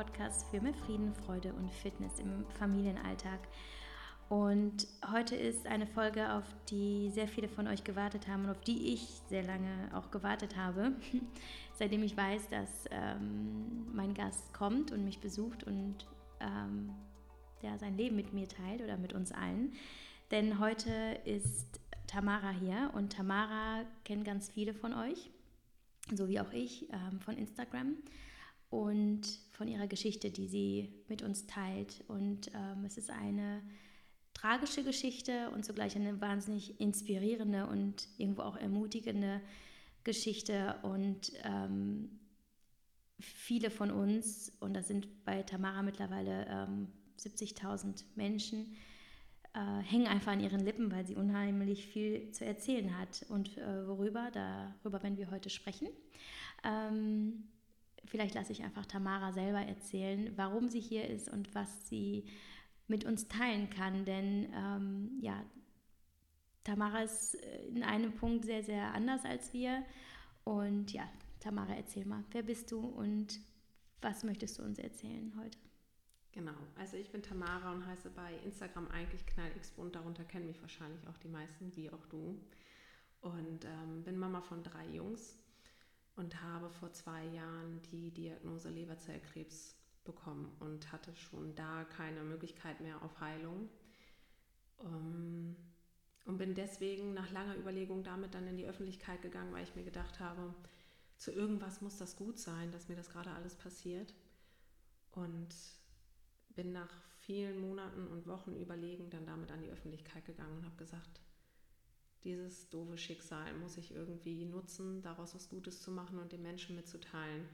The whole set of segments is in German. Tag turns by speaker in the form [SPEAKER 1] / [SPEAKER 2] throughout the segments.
[SPEAKER 1] Podcast für mehr Frieden, Freude und Fitness im Familienalltag. Und heute ist eine Folge, auf die sehr viele von euch gewartet haben und auf die ich sehr lange auch gewartet habe, seitdem ich weiß, dass ähm, mein Gast kommt und mich besucht und ähm, ja, sein Leben mit mir teilt oder mit uns allen. Denn heute ist Tamara hier und Tamara kennt ganz viele von euch, so wie auch ich, ähm, von Instagram und von ihrer Geschichte, die sie mit uns teilt. Und ähm, es ist eine tragische Geschichte und zugleich eine wahnsinnig inspirierende und irgendwo auch ermutigende Geschichte. Und ähm, viele von uns, und das sind bei Tamara mittlerweile ähm, 70.000 Menschen, äh, hängen einfach an ihren Lippen, weil sie unheimlich viel zu erzählen hat. Und äh, worüber, darüber werden wir heute sprechen. Ähm, vielleicht lasse ich einfach Tamara selber erzählen, warum sie hier ist und was sie mit uns teilen kann. Denn ähm, ja, Tamara ist äh, in einem Punkt sehr, sehr anders als wir. Und ja, Tamara, erzähl mal, wer bist du und was möchtest du uns erzählen heute?
[SPEAKER 2] Genau, also ich bin Tamara und heiße bei Instagram eigentlich knallxbunt, darunter kennen mich wahrscheinlich auch die meisten, wie auch du. Und ähm, bin Mama von drei Jungs und habe vor zwei Jahren die Diagnose Leberzellkrebs bekommen und hatte schon da keine Möglichkeit mehr auf Heilung. Ähm, und bin deswegen nach langer Überlegung damit dann in die Öffentlichkeit gegangen, weil ich mir gedacht habe, zu irgendwas muss das gut sein, dass mir das gerade alles passiert. Und bin nach vielen Monaten und Wochen überlegen dann damit an die Öffentlichkeit gegangen und habe gesagt, dieses doofe Schicksal muss ich irgendwie nutzen, daraus was Gutes zu machen und den Menschen mitzuteilen,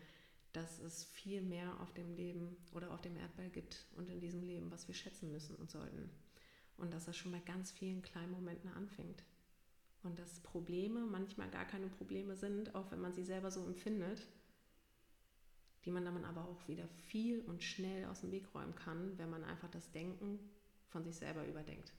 [SPEAKER 2] dass es viel mehr auf dem Leben oder auf dem Erdball gibt und in diesem Leben, was wir schätzen müssen und sollten. Und dass das schon bei ganz vielen kleinen Momenten anfängt. Und dass Probleme manchmal gar keine Probleme sind, auch wenn man sie selber so empfindet, die man dann aber auch wieder viel und schnell aus dem Weg räumen kann, wenn man einfach das Denken von sich selber überdenkt.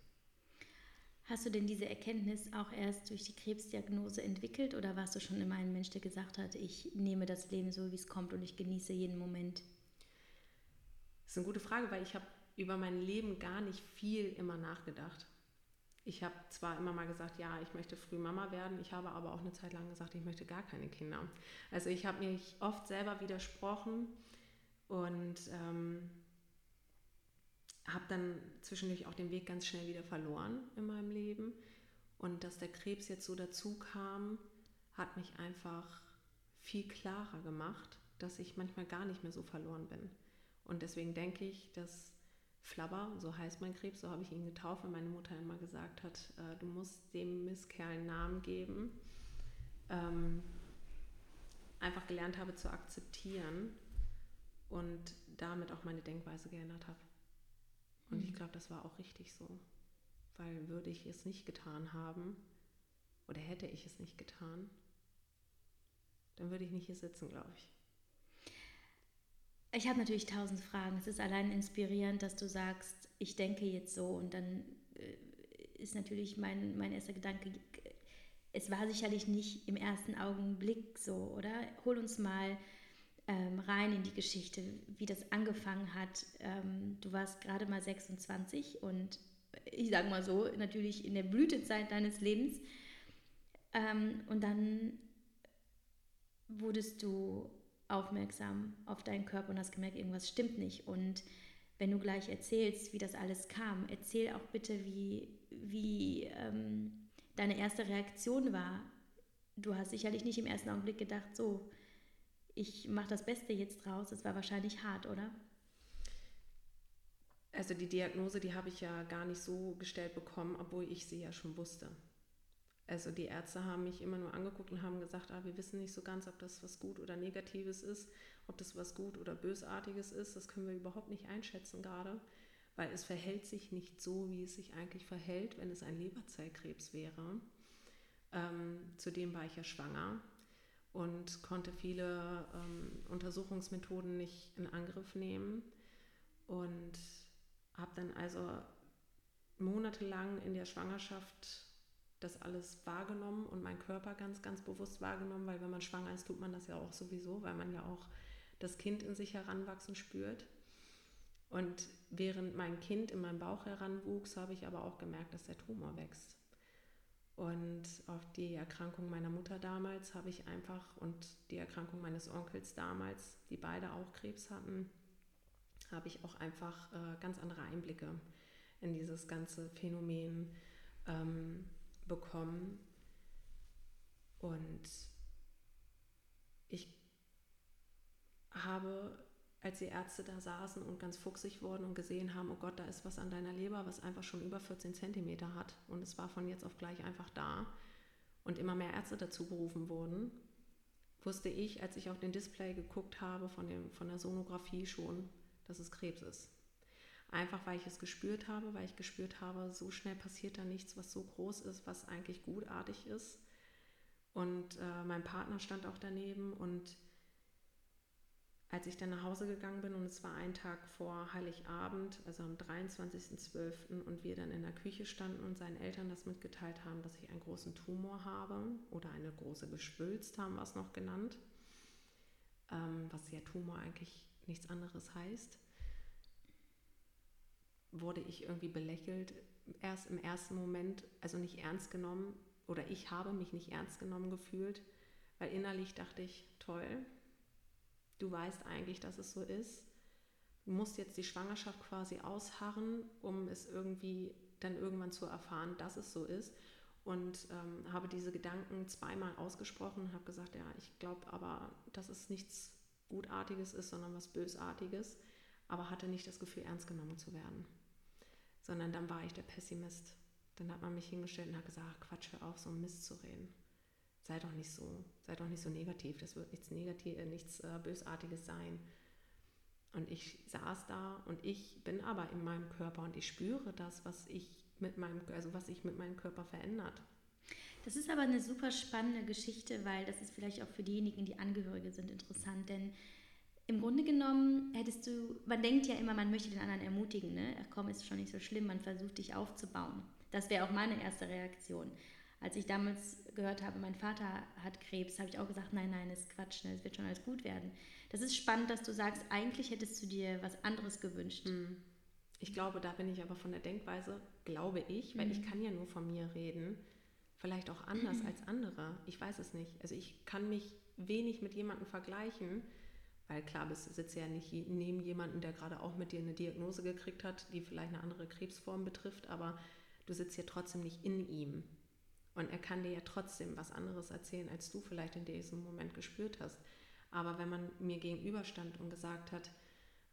[SPEAKER 1] Hast du denn diese Erkenntnis auch erst durch die Krebsdiagnose entwickelt oder warst du schon immer ein Mensch, der gesagt hat, ich nehme das Leben so, wie es kommt und ich genieße jeden Moment?
[SPEAKER 2] Das ist eine gute Frage, weil ich habe über mein Leben gar nicht viel immer nachgedacht. Ich habe zwar immer mal gesagt, ja, ich möchte früh Mama werden, ich habe aber auch eine Zeit lang gesagt, ich möchte gar keine Kinder. Also ich habe mich oft selber widersprochen und ähm, habe dann zwischendurch auch den Weg ganz schnell wieder verloren in meinem Leben. Und dass der Krebs jetzt so dazu kam, hat mich einfach viel klarer gemacht, dass ich manchmal gar nicht mehr so verloren bin. Und deswegen denke ich, dass Flabber, so heißt mein Krebs, so habe ich ihn getauft, weil meine Mutter immer gesagt hat, äh, du musst dem Misskerl einen Namen geben, ähm, einfach gelernt habe zu akzeptieren und damit auch meine Denkweise geändert habe. Und ich mhm. glaube, das war auch richtig so. Weil würde ich es nicht getan haben oder hätte ich es nicht getan, dann würde ich nicht hier sitzen, glaube ich.
[SPEAKER 1] Ich habe natürlich tausend Fragen. Es ist allein inspirierend, dass du sagst, ich denke jetzt so und dann äh, ist natürlich mein, mein erster Gedanke, es war sicherlich nicht im ersten Augenblick so, oder? Hol uns mal ähm, rein in die Geschichte, wie das angefangen hat. Ähm, du warst gerade mal 26 und ich sage mal so, natürlich in der Blütezeit deines Lebens. Ähm, und dann wurdest du aufmerksam auf deinen Körper und hast gemerkt, irgendwas stimmt nicht. Und wenn du gleich erzählst, wie das alles kam, erzähl auch bitte, wie, wie ähm, deine erste Reaktion war. Du hast sicherlich nicht im ersten Augenblick gedacht, so, ich mache das Beste jetzt draus. Das war wahrscheinlich hart, oder?
[SPEAKER 2] Also die Diagnose, die habe ich ja gar nicht so gestellt bekommen, obwohl ich sie ja schon wusste. Also die Ärzte haben mich immer nur angeguckt und haben gesagt, ah, wir wissen nicht so ganz, ob das was gut oder negatives ist, ob das was gut oder bösartiges ist. Das können wir überhaupt nicht einschätzen gerade, weil es verhält sich nicht so, wie es sich eigentlich verhält, wenn es ein Leberzellkrebs wäre. Ähm, zudem war ich ja schwanger und konnte viele ähm, Untersuchungsmethoden nicht in Angriff nehmen und habe dann also monatelang in der Schwangerschaft das alles wahrgenommen und meinen Körper ganz, ganz bewusst wahrgenommen, weil wenn man schwanger ist, tut man das ja auch sowieso, weil man ja auch das Kind in sich heranwachsen spürt. Und während mein Kind in meinem Bauch heranwuchs, habe ich aber auch gemerkt, dass der Tumor wächst. Und auf die Erkrankung meiner Mutter damals habe ich einfach und die Erkrankung meines Onkels damals, die beide auch Krebs hatten, habe ich auch einfach äh, ganz andere Einblicke in dieses ganze Phänomen ähm, bekommen. Und ich habe, als die Ärzte da saßen und ganz fuchsig wurden und gesehen haben, oh Gott, da ist was an deiner Leber, was einfach schon über 14 Zentimeter hat. Und es war von jetzt auf gleich einfach da. Und immer mehr Ärzte dazu berufen wurden, wusste ich, als ich auf den Display geguckt habe von, dem, von der Sonographie schon, dass es Krebs ist. Einfach weil ich es gespürt habe, weil ich gespürt habe, so schnell passiert da nichts, was so groß ist, was eigentlich gutartig ist. Und äh, mein Partner stand auch daneben und als ich dann nach Hause gegangen bin und es war ein Tag vor Heiligabend, also am 23.12. und wir dann in der Küche standen und seinen Eltern das mitgeteilt haben, dass ich einen großen Tumor habe oder eine große Geschwülst haben wir es noch genannt, ähm, was ja Tumor eigentlich nichts anderes heißt, wurde ich irgendwie belächelt, erst im ersten Moment, also nicht ernst genommen oder ich habe mich nicht ernst genommen gefühlt, weil innerlich dachte ich, toll, du weißt eigentlich, dass es so ist. Du musst jetzt die Schwangerschaft quasi ausharren, um es irgendwie dann irgendwann zu erfahren, dass es so ist. Und ähm, habe diese Gedanken zweimal ausgesprochen und habe gesagt, ja, ich glaube aber, dass es nichts Gutartiges ist, sondern was Bösartiges, aber hatte nicht das Gefühl, ernst genommen zu werden. Sondern dann war ich der Pessimist. Dann hat man mich hingestellt und hat gesagt, Quatsch, hör auf, so Mist zu reden sei doch nicht so, sei doch nicht so negativ, das wird nichts Negativ, äh, nichts äh, Bösartiges sein. Und ich saß da und ich bin aber in meinem Körper und ich spüre das, was ich mit meinem, also was sich mit meinem Körper verändert.
[SPEAKER 1] Das ist aber eine super spannende Geschichte, weil das ist vielleicht auch für diejenigen, die Angehörige sind, interessant, denn im Grunde genommen hättest du, man denkt ja immer, man möchte den anderen ermutigen, ne? Ach komm, ist schon nicht so schlimm, man versucht dich aufzubauen. Das wäre auch meine erste Reaktion. Als ich damals gehört habe, mein Vater hat Krebs, habe ich auch gesagt, nein, nein, ist Quatsch, ne, es wird schon alles gut werden. Das ist spannend, dass du sagst, eigentlich hättest du dir was anderes gewünscht. Hm.
[SPEAKER 2] Ich glaube, da bin ich aber von der Denkweise, glaube ich, weil mhm. ich kann ja nur von mir reden, vielleicht auch anders mhm. als andere. Ich weiß es nicht. Also ich kann mich wenig mit jemandem vergleichen, weil klar, du sitzt ja nicht neben jemandem, der gerade auch mit dir eine Diagnose gekriegt hat, die vielleicht eine andere Krebsform betrifft, aber du sitzt ja trotzdem nicht in ihm. Und er kann dir ja trotzdem was anderes erzählen, als du vielleicht in diesem Moment gespürt hast. Aber wenn man mir gegenüberstand und gesagt hat,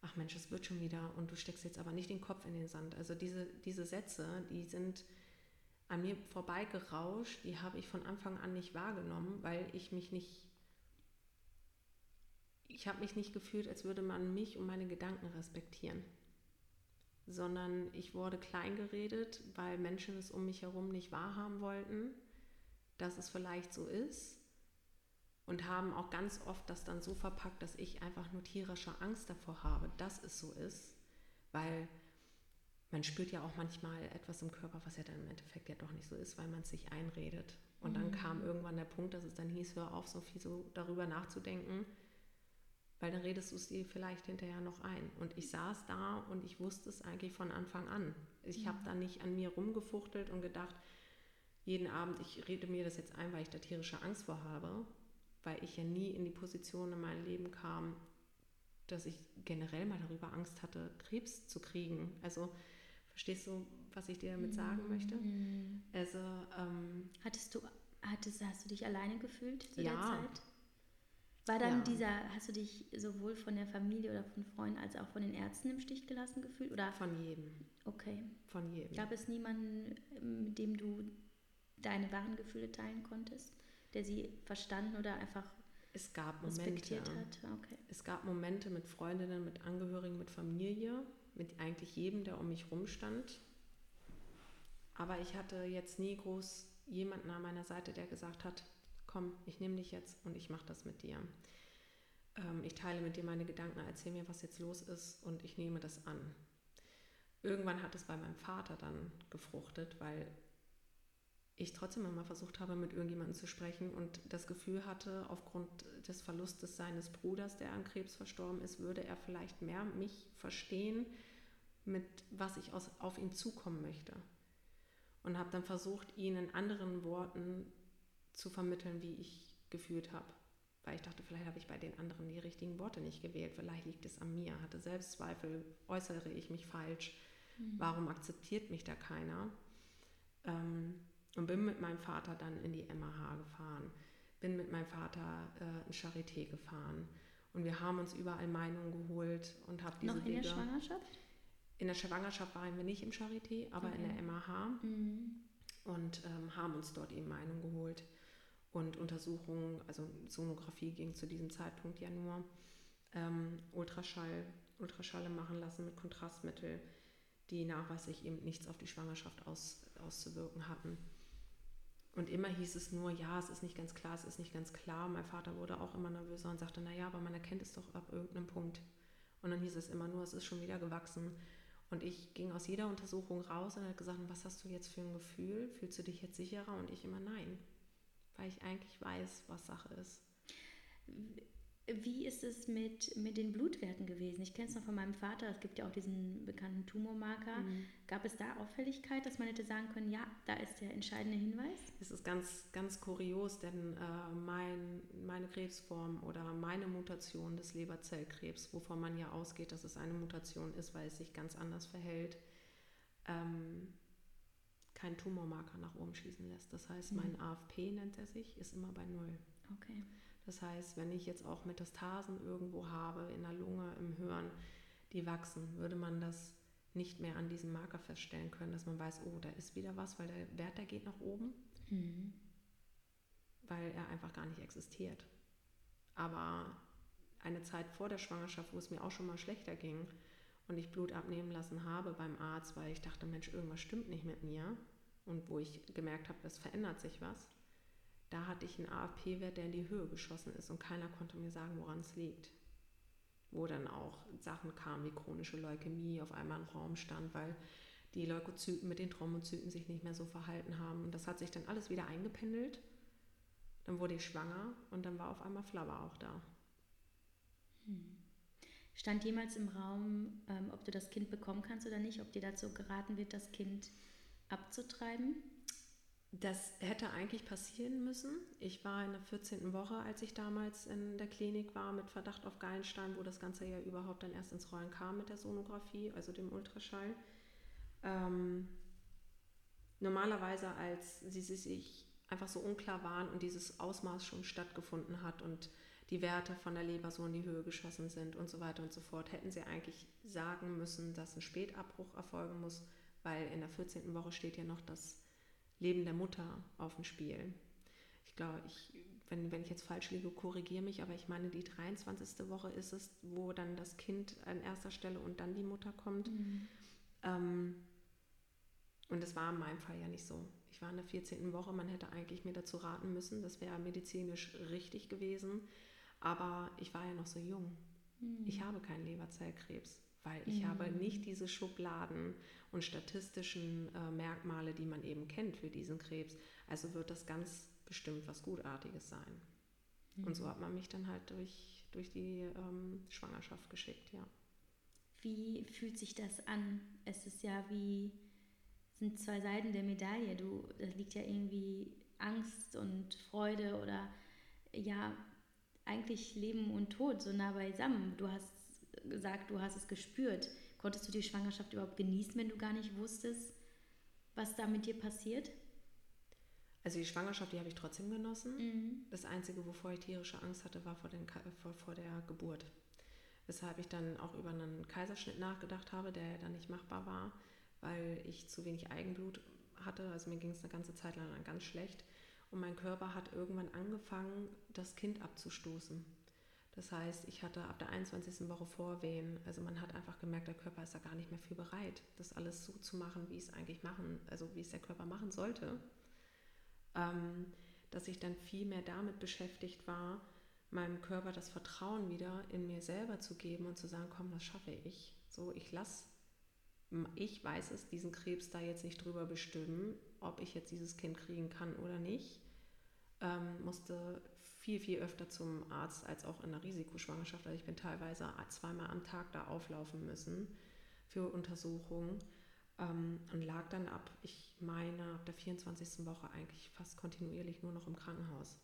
[SPEAKER 2] ach Mensch, es wird schon wieder und du steckst jetzt aber nicht den Kopf in den Sand. Also diese, diese Sätze, die sind an mir vorbeigerauscht, die habe ich von Anfang an nicht wahrgenommen, weil ich mich nicht, ich habe mich nicht gefühlt, als würde man mich und meine Gedanken respektieren sondern ich wurde kleingeredet, weil Menschen es um mich herum nicht wahrhaben wollten, dass es vielleicht so ist und haben auch ganz oft das dann so verpackt, dass ich einfach nur tierische Angst davor habe, dass es so ist, weil man spürt ja auch manchmal etwas im Körper, was ja dann im Endeffekt ja doch nicht so ist, weil man es sich einredet. Und mhm. dann kam irgendwann der Punkt, dass es dann hieß, hör auf, so viel so darüber nachzudenken, weil dann redest du es dir vielleicht hinterher noch ein. Und ich saß da und ich wusste es eigentlich von Anfang an. Ich mhm. habe da nicht an mir rumgefuchtelt und gedacht, jeden Abend, ich rede mir das jetzt ein, weil ich da tierische Angst vor habe, weil ich ja nie in die Position in meinem Leben kam, dass ich generell mal darüber Angst hatte, Krebs zu kriegen. Also verstehst du, was ich dir damit sagen mhm. möchte? Also ähm,
[SPEAKER 1] hattest du, hattest, hast du dich alleine gefühlt
[SPEAKER 2] zu ja, der Zeit?
[SPEAKER 1] War dann ja. dieser, hast du dich sowohl von der Familie oder von Freunden als auch von den Ärzten im Stich gelassen gefühlt? Oder?
[SPEAKER 2] Von jedem.
[SPEAKER 1] Okay.
[SPEAKER 2] Von jedem.
[SPEAKER 1] Gab es niemanden, mit dem du deine wahren Gefühle teilen konntest, der sie verstanden oder einfach
[SPEAKER 2] es gab Momente,
[SPEAKER 1] hat? Okay.
[SPEAKER 2] Es gab Momente mit Freundinnen, mit Angehörigen, mit Familie, mit eigentlich jedem, der um mich rumstand. Aber ich hatte jetzt nie groß jemanden an meiner Seite, der gesagt hat, komm, ich nehme dich jetzt und ich mache das mit dir. Ähm, ich teile mit dir meine Gedanken, erzähl mir, was jetzt los ist und ich nehme das an. Irgendwann hat es bei meinem Vater dann gefruchtet, weil ich trotzdem immer versucht habe, mit irgendjemandem zu sprechen und das Gefühl hatte, aufgrund des Verlustes seines Bruders, der an Krebs verstorben ist, würde er vielleicht mehr mich verstehen, mit was ich aus, auf ihn zukommen möchte. Und habe dann versucht, ihn in anderen Worten zu vermitteln, wie ich gefühlt habe. Weil ich dachte, vielleicht habe ich bei den anderen die richtigen Worte nicht gewählt, vielleicht liegt es an mir, hatte Selbstzweifel, äußere ich mich falsch, mhm. warum akzeptiert mich da keiner? Ähm, und bin mit meinem Vater dann in die MAH gefahren, bin mit meinem Vater äh, in Charité gefahren. Und wir haben uns überall Meinungen geholt und habe diese
[SPEAKER 1] Noch in Wege, der Schwangerschaft?
[SPEAKER 2] In der Schwangerschaft waren wir nicht im Charité, aber okay. in der MAH. Mhm. Und ähm, haben uns dort eben Meinungen geholt. Und Untersuchungen, also Sonographie ging zu diesem Zeitpunkt ja nur. Ähm, Ultraschall, Ultraschalle machen lassen mit Kontrastmittel, die nachweislich eben nichts auf die Schwangerschaft aus, auszuwirken hatten. Und immer hieß es nur, ja, es ist nicht ganz klar, es ist nicht ganz klar. Mein Vater wurde auch immer nervöser und sagte, naja, aber man erkennt es doch ab irgendeinem Punkt. Und dann hieß es immer nur, es ist schon wieder gewachsen. Und ich ging aus jeder Untersuchung raus und hat gesagt, was hast du jetzt für ein Gefühl? Fühlst du dich jetzt sicherer? Und ich immer nein, weil ich eigentlich weiß, was Sache ist.
[SPEAKER 1] Wie ist es mit, mit den Blutwerten gewesen? Ich kenne es noch von meinem Vater, es gibt ja auch diesen bekannten Tumormarker. Mhm. Gab es da Auffälligkeit, dass man hätte sagen können, ja, da ist der entscheidende Hinweis?
[SPEAKER 2] Es ist ganz, ganz kurios, denn äh, mein, meine Krebsform oder meine Mutation des Leberzellkrebs, wovon man ja ausgeht, dass es eine Mutation ist, weil es sich ganz anders verhält, ähm, keinen Tumormarker nach oben schießen lässt. Das heißt, mhm. mein AFP nennt er sich, ist immer bei Null.
[SPEAKER 1] Okay.
[SPEAKER 2] Das heißt, wenn ich jetzt auch Metastasen irgendwo habe, in der Lunge, im Hirn, die wachsen, würde man das nicht mehr an diesem Marker feststellen können, dass man weiß, oh, da ist wieder was, weil der Wert, der geht nach oben, mhm. weil er einfach gar nicht existiert. Aber eine Zeit vor der Schwangerschaft, wo es mir auch schon mal schlechter ging und ich Blut abnehmen lassen habe beim Arzt, weil ich dachte, Mensch, irgendwas stimmt nicht mit mir und wo ich gemerkt habe, es verändert sich was, da hatte ich einen AFP-Wert, der in die Höhe geschossen ist und keiner konnte mir sagen, woran es liegt. Wo dann auch Sachen kamen wie chronische Leukämie auf einmal im Raum stand, weil die Leukozyten mit den Thrombozyten sich nicht mehr so verhalten haben. Und das hat sich dann alles wieder eingependelt. Dann wurde ich schwanger und dann war auf einmal Flower auch da.
[SPEAKER 1] Hm. Stand jemals im Raum, ähm, ob du das Kind bekommen kannst oder nicht, ob dir dazu geraten wird, das Kind abzutreiben?
[SPEAKER 2] Das hätte eigentlich passieren müssen. Ich war in der 14. Woche, als ich damals in der Klinik war mit Verdacht auf Gallenstein, wo das Ganze ja überhaupt dann erst ins Rollen kam mit der Sonographie, also dem Ultraschall. Ähm, normalerweise, als sie sich einfach so unklar waren und dieses Ausmaß schon stattgefunden hat und die Werte von der Leber so in die Höhe geschossen sind und so weiter und so fort, hätten sie eigentlich sagen müssen, dass ein Spätabbruch erfolgen muss, weil in der 14. Woche steht ja noch das Leben der Mutter auf dem Spiel. Ich glaube, ich, wenn, wenn ich jetzt falsch liege, korrigiere mich, aber ich meine, die 23. Woche ist es, wo dann das Kind an erster Stelle und dann die Mutter kommt. Mhm. Ähm, und das war in meinem Fall ja nicht so. Ich war in der 14. Woche, man hätte eigentlich mir dazu raten müssen, das wäre medizinisch richtig gewesen, aber ich war ja noch so jung. Mhm. Ich habe keinen Leberzellkrebs weil ich mhm. habe nicht diese Schubladen und statistischen äh, Merkmale, die man eben kennt für diesen Krebs. Also wird das ganz bestimmt was Gutartiges sein. Mhm. Und so hat man mich dann halt durch, durch die ähm, Schwangerschaft geschickt, ja.
[SPEAKER 1] Wie fühlt sich das an? Es ist ja wie, sind zwei Seiten der Medaille. Du, da liegt ja irgendwie Angst und Freude oder ja, eigentlich Leben und Tod so nah beisammen. Du hast gesagt, du hast es gespürt. Konntest du die Schwangerschaft überhaupt genießen, wenn du gar nicht wusstest, was da mit dir passiert?
[SPEAKER 2] Also die Schwangerschaft, die habe ich trotzdem genossen. Mhm. Das Einzige, wovor ich tierische Angst hatte, war vor, den, vor, vor der Geburt. Weshalb ich dann auch über einen Kaiserschnitt nachgedacht habe, der ja dann nicht machbar war, weil ich zu wenig Eigenblut hatte. Also mir ging es eine ganze Zeit lang ganz schlecht. Und mein Körper hat irgendwann angefangen, das Kind abzustoßen. Das heißt, ich hatte ab der 21. Woche Vorwehen. Also man hat einfach gemerkt, der Körper ist da gar nicht mehr für bereit, das alles so zu machen, wie es eigentlich machen, also wie es der Körper machen sollte. Ähm, dass ich dann viel mehr damit beschäftigt war, meinem Körper das Vertrauen wieder in mir selber zu geben und zu sagen, komm, das schaffe ich. So, ich lasse, ich weiß es, diesen Krebs da jetzt nicht drüber bestimmen, ob ich jetzt dieses Kind kriegen kann oder nicht. Ähm, musste viel, viel öfter zum Arzt als auch in der Risikoschwangerschaft. Also ich bin teilweise zweimal am Tag da auflaufen müssen für Untersuchungen ähm, und lag dann ab, ich meine, ab der 24. Woche eigentlich fast kontinuierlich nur noch im Krankenhaus.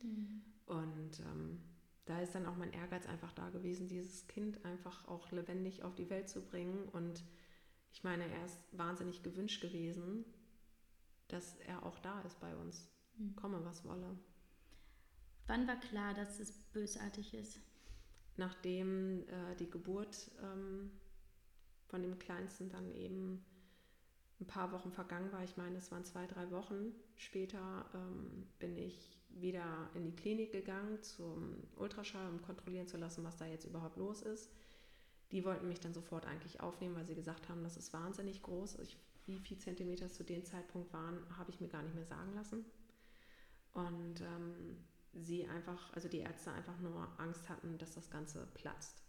[SPEAKER 2] Mhm. Und ähm, da ist dann auch mein Ehrgeiz einfach da gewesen, dieses Kind einfach auch lebendig auf die Welt zu bringen. Und ich meine, er ist wahnsinnig gewünscht gewesen, dass er auch da ist bei uns, mhm. komme was wolle.
[SPEAKER 1] Wann war klar, dass es bösartig ist?
[SPEAKER 2] Nachdem äh, die Geburt ähm, von dem Kleinsten dann eben ein paar Wochen vergangen war, ich meine, es waren zwei, drei Wochen später, ähm, bin ich wieder in die Klinik gegangen zum Ultraschall, um kontrollieren zu lassen, was da jetzt überhaupt los ist. Die wollten mich dann sofort eigentlich aufnehmen, weil sie gesagt haben, das ist wahnsinnig groß. Ich, wie viele Zentimeter es zu dem Zeitpunkt waren, habe ich mir gar nicht mehr sagen lassen. Und ähm, sie einfach, also die Ärzte einfach nur Angst hatten, dass das Ganze platzt.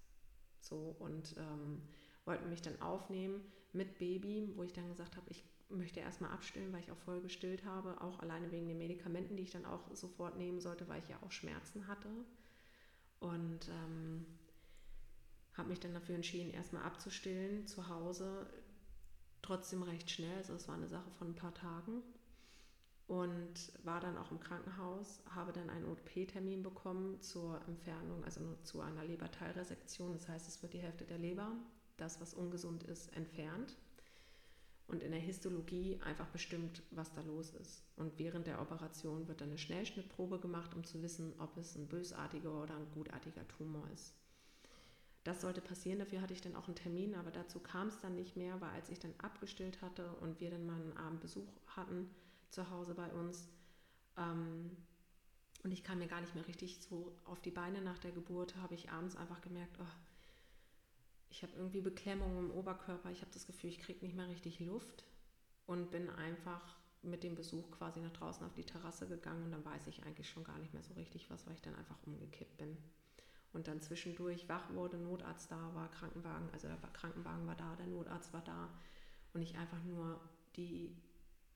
[SPEAKER 2] So und ähm, wollten mich dann aufnehmen mit Baby, wo ich dann gesagt habe, ich möchte erstmal abstillen, weil ich auch voll gestillt habe, auch alleine wegen den Medikamenten, die ich dann auch sofort nehmen sollte, weil ich ja auch Schmerzen hatte. Und ähm, habe mich dann dafür entschieden, erstmal abzustillen zu Hause. Trotzdem recht schnell, also es war eine Sache von ein paar Tagen. Und war dann auch im Krankenhaus, habe dann einen OP-Termin bekommen zur Entfernung, also zu einer Leberteilresektion. Das heißt, es wird die Hälfte der Leber, das, was ungesund ist, entfernt und in der Histologie einfach bestimmt, was da los ist. Und während der Operation wird dann eine Schnellschnittprobe gemacht, um zu wissen, ob es ein bösartiger oder ein gutartiger Tumor ist. Das sollte passieren, dafür hatte ich dann auch einen Termin, aber dazu kam es dann nicht mehr, weil als ich dann abgestillt hatte und wir dann mal einen Abendbesuch hatten zu Hause bei uns ähm, und ich kam mir gar nicht mehr richtig so auf die Beine nach der Geburt, habe ich abends einfach gemerkt, oh, ich habe irgendwie Beklemmung im Oberkörper, ich habe das Gefühl, ich kriege nicht mehr richtig Luft und bin einfach mit dem Besuch quasi nach draußen auf die Terrasse gegangen und dann weiß ich eigentlich schon gar nicht mehr so richtig was, weil ich dann einfach umgekippt bin. Und dann zwischendurch wach wurde, Notarzt da war, Krankenwagen, also der Krankenwagen war da, der Notarzt war da und ich einfach nur die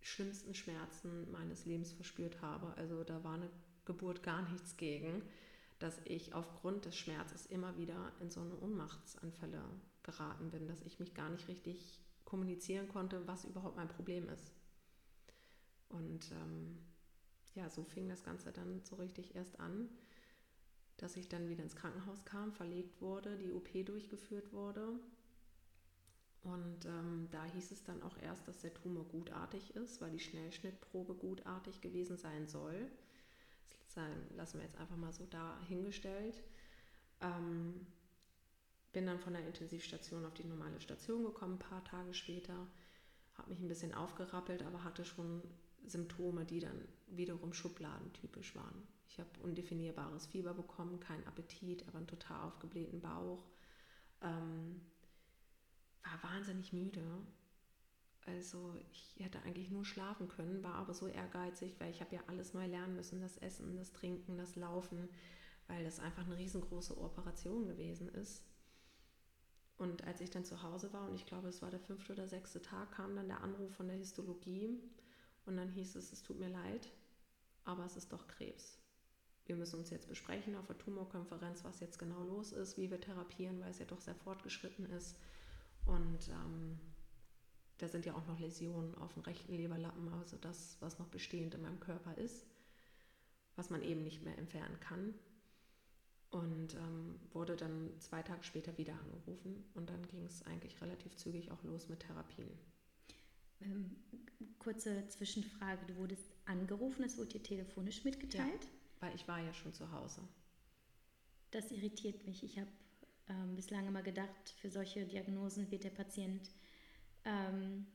[SPEAKER 2] schlimmsten Schmerzen meines Lebens verspürt habe. Also da war eine Geburt gar nichts gegen dass ich aufgrund des Schmerzes immer wieder in so eine Ohnmachtsanfälle geraten bin, dass ich mich gar nicht richtig kommunizieren konnte, was überhaupt mein Problem ist. Und ähm, ja, so fing das Ganze dann so richtig erst an, dass ich dann wieder ins Krankenhaus kam, verlegt wurde, die OP durchgeführt wurde. Und ähm, da hieß es dann auch erst, dass der Tumor gutartig ist, weil die Schnellschnittprobe gutartig gewesen sein soll sein, lassen wir jetzt einfach mal so dahingestellt. Ähm, bin dann von der Intensivstation auf die normale Station gekommen, ein paar Tage später, habe mich ein bisschen aufgerappelt, aber hatte schon Symptome, die dann wiederum schubladentypisch waren. Ich habe undefinierbares Fieber bekommen, keinen Appetit, aber einen total aufgeblähten Bauch. Ähm, war wahnsinnig müde also ich hätte eigentlich nur schlafen können, war aber so ehrgeizig, weil ich habe ja alles neu lernen müssen, das Essen, das Trinken, das Laufen, weil das einfach eine riesengroße Operation gewesen ist. Und als ich dann zu Hause war, und ich glaube, es war der fünfte oder sechste Tag, kam dann der Anruf von der Histologie und dann hieß es, es tut mir leid, aber es ist doch Krebs. Wir müssen uns jetzt besprechen auf der Tumorkonferenz, was jetzt genau los ist, wie wir therapieren, weil es ja doch sehr fortgeschritten ist. Und ähm, da sind ja auch noch Läsionen auf dem rechten Leberlappen, also das, was noch bestehend in meinem Körper ist, was man eben nicht mehr entfernen kann. Und ähm, wurde dann zwei Tage später wieder angerufen und dann ging es eigentlich relativ zügig auch los mit Therapien.
[SPEAKER 1] Ähm, kurze Zwischenfrage, du wurdest angerufen, es wurde dir telefonisch mitgeteilt? Ja,
[SPEAKER 2] weil ich war ja schon zu Hause.
[SPEAKER 1] Das irritiert mich. Ich habe ähm, bislang immer gedacht, für solche Diagnosen wird der Patient ähm,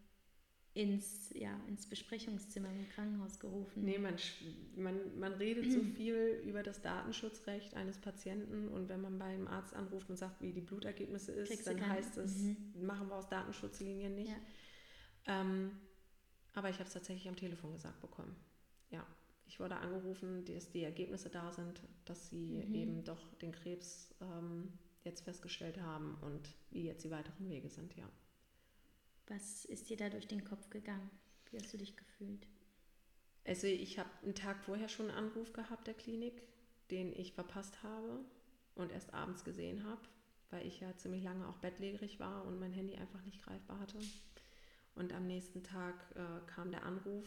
[SPEAKER 1] ins, ja, ins Besprechungszimmer im Krankenhaus gerufen.
[SPEAKER 2] Nee, man, man, man redet so viel über das Datenschutzrecht eines Patienten und wenn man beim Arzt anruft und sagt, wie die Blutergebnisse ist, Kriegst dann heißt es, mhm. machen wir aus Datenschutzlinien nicht. Ja. Ähm, aber ich habe es tatsächlich am Telefon gesagt bekommen. Ja, ich wurde angerufen, dass die Ergebnisse da sind, dass sie mhm. eben doch den Krebs ähm, jetzt festgestellt haben und wie jetzt die weiteren Wege sind, ja.
[SPEAKER 1] Was ist dir da durch den Kopf gegangen? Wie hast du dich gefühlt?
[SPEAKER 2] Also ich habe einen Tag vorher schon einen Anruf gehabt der Klinik, den ich verpasst habe und erst abends gesehen habe, weil ich ja ziemlich lange auch bettlägerig war und mein Handy einfach nicht greifbar hatte. Und am nächsten Tag äh, kam der Anruf,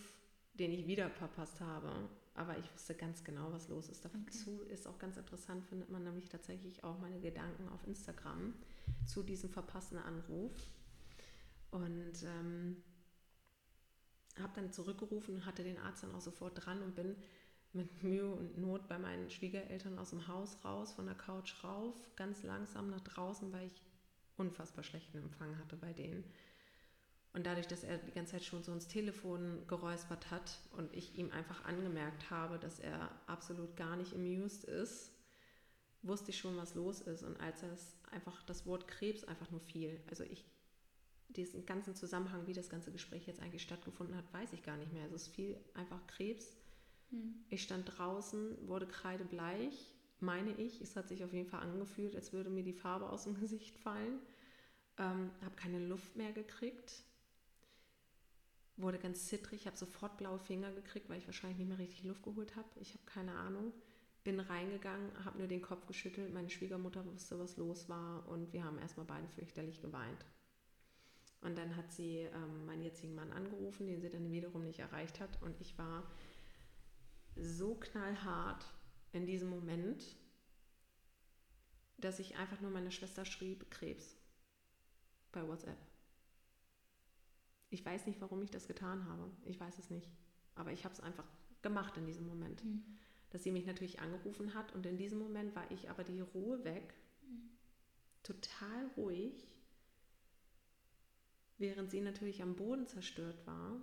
[SPEAKER 2] den ich wieder verpasst habe. Aber ich wusste ganz genau, was los ist. Dazu okay. ist auch ganz interessant, findet man nämlich tatsächlich auch meine Gedanken auf Instagram zu diesem verpassten Anruf. Und ähm, habe dann zurückgerufen und hatte den Arzt dann auch sofort dran und bin mit Mühe und Not bei meinen Schwiegereltern aus dem Haus raus, von der Couch rauf, ganz langsam nach draußen, weil ich unfassbar schlechten Empfang hatte bei denen. Und dadurch, dass er die ganze Zeit schon so ins Telefon geräuspert hat und ich ihm einfach angemerkt habe, dass er absolut gar nicht amused ist, wusste ich schon, was los ist. Und als er einfach das Wort Krebs einfach nur fiel, also ich diesen ganzen Zusammenhang, wie das ganze Gespräch jetzt eigentlich stattgefunden hat, weiß ich gar nicht mehr. Also es fiel einfach Krebs. Hm. Ich stand draußen, wurde kreidebleich, meine ich. Es hat sich auf jeden Fall angefühlt, als würde mir die Farbe aus dem Gesicht fallen. Ähm, habe keine Luft mehr gekriegt. Wurde ganz zittrig, habe sofort blaue Finger gekriegt, weil ich wahrscheinlich nicht mehr richtig Luft geholt habe. Ich habe keine Ahnung. Bin reingegangen, habe nur den Kopf geschüttelt. Meine Schwiegermutter wusste, was los war und wir haben erstmal beide fürchterlich geweint. Und dann hat sie ähm, meinen jetzigen Mann angerufen, den sie dann wiederum nicht erreicht hat. Und ich war so knallhart in diesem Moment, dass ich einfach nur meine Schwester schrieb, Krebs bei WhatsApp. Ich weiß nicht, warum ich das getan habe. Ich weiß es nicht. Aber ich habe es einfach gemacht in diesem Moment. Mhm. Dass sie mich natürlich angerufen hat und in diesem Moment war ich aber die Ruhe weg, mhm. total ruhig während sie natürlich am Boden zerstört war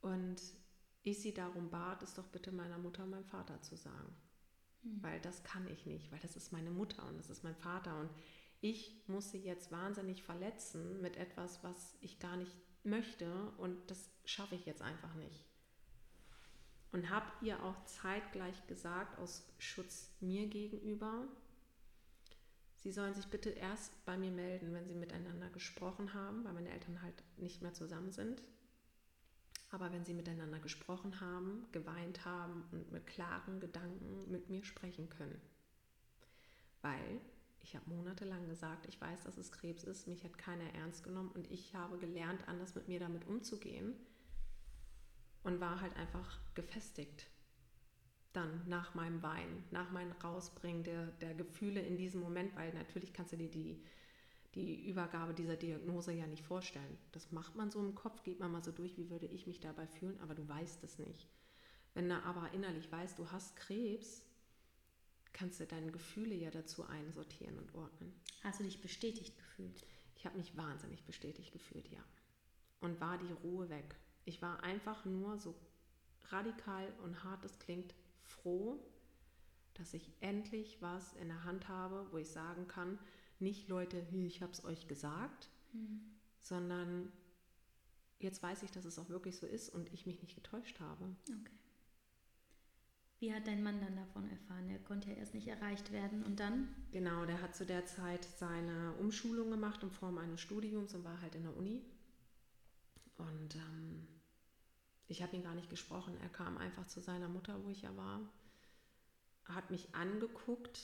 [SPEAKER 2] und ich sie darum bat, es doch bitte meiner Mutter und meinem Vater zu sagen. Hm. Weil das kann ich nicht, weil das ist meine Mutter und das ist mein Vater und ich muss sie jetzt wahnsinnig verletzen mit etwas, was ich gar nicht möchte und das schaffe ich jetzt einfach nicht. Und habe ihr auch zeitgleich gesagt, aus Schutz mir gegenüber, Sie sollen sich bitte erst bei mir melden, wenn sie miteinander gesprochen haben, weil meine Eltern halt nicht mehr zusammen sind. Aber wenn sie miteinander gesprochen haben, geweint haben und mit klaren Gedanken mit mir sprechen können. Weil ich habe monatelang gesagt, ich weiß, dass es Krebs ist, mich hat keiner ernst genommen. Und ich habe gelernt, anders mit mir damit umzugehen. Und war halt einfach gefestigt. Dann nach meinem Weinen, nach meinem Rausbringen der, der Gefühle in diesem Moment, weil natürlich kannst du dir die, die Übergabe dieser Diagnose ja nicht vorstellen. Das macht man so im Kopf, geht man mal so durch, wie würde ich mich dabei fühlen, aber du weißt es nicht. Wenn du aber innerlich weißt, du hast Krebs, kannst du deine Gefühle ja dazu einsortieren und ordnen.
[SPEAKER 1] Hast du dich bestätigt gefühlt?
[SPEAKER 2] Ich habe mich wahnsinnig bestätigt gefühlt, ja. Und war die Ruhe weg. Ich war einfach nur so radikal und hart es klingt, froh, dass ich endlich was in der Hand habe, wo ich sagen kann, nicht Leute, ich habe es euch gesagt, mhm. sondern jetzt weiß ich, dass es auch wirklich so ist und ich mich nicht getäuscht habe. Okay.
[SPEAKER 1] Wie hat dein Mann dann davon erfahren? Er konnte ja erst nicht erreicht werden und dann?
[SPEAKER 2] Genau, der hat zu der Zeit seine Umschulung gemacht in Form eines Studiums und war halt in der Uni. Und ähm, ich habe ihn gar nicht gesprochen. Er kam einfach zu seiner Mutter, wo ich ja war, hat mich angeguckt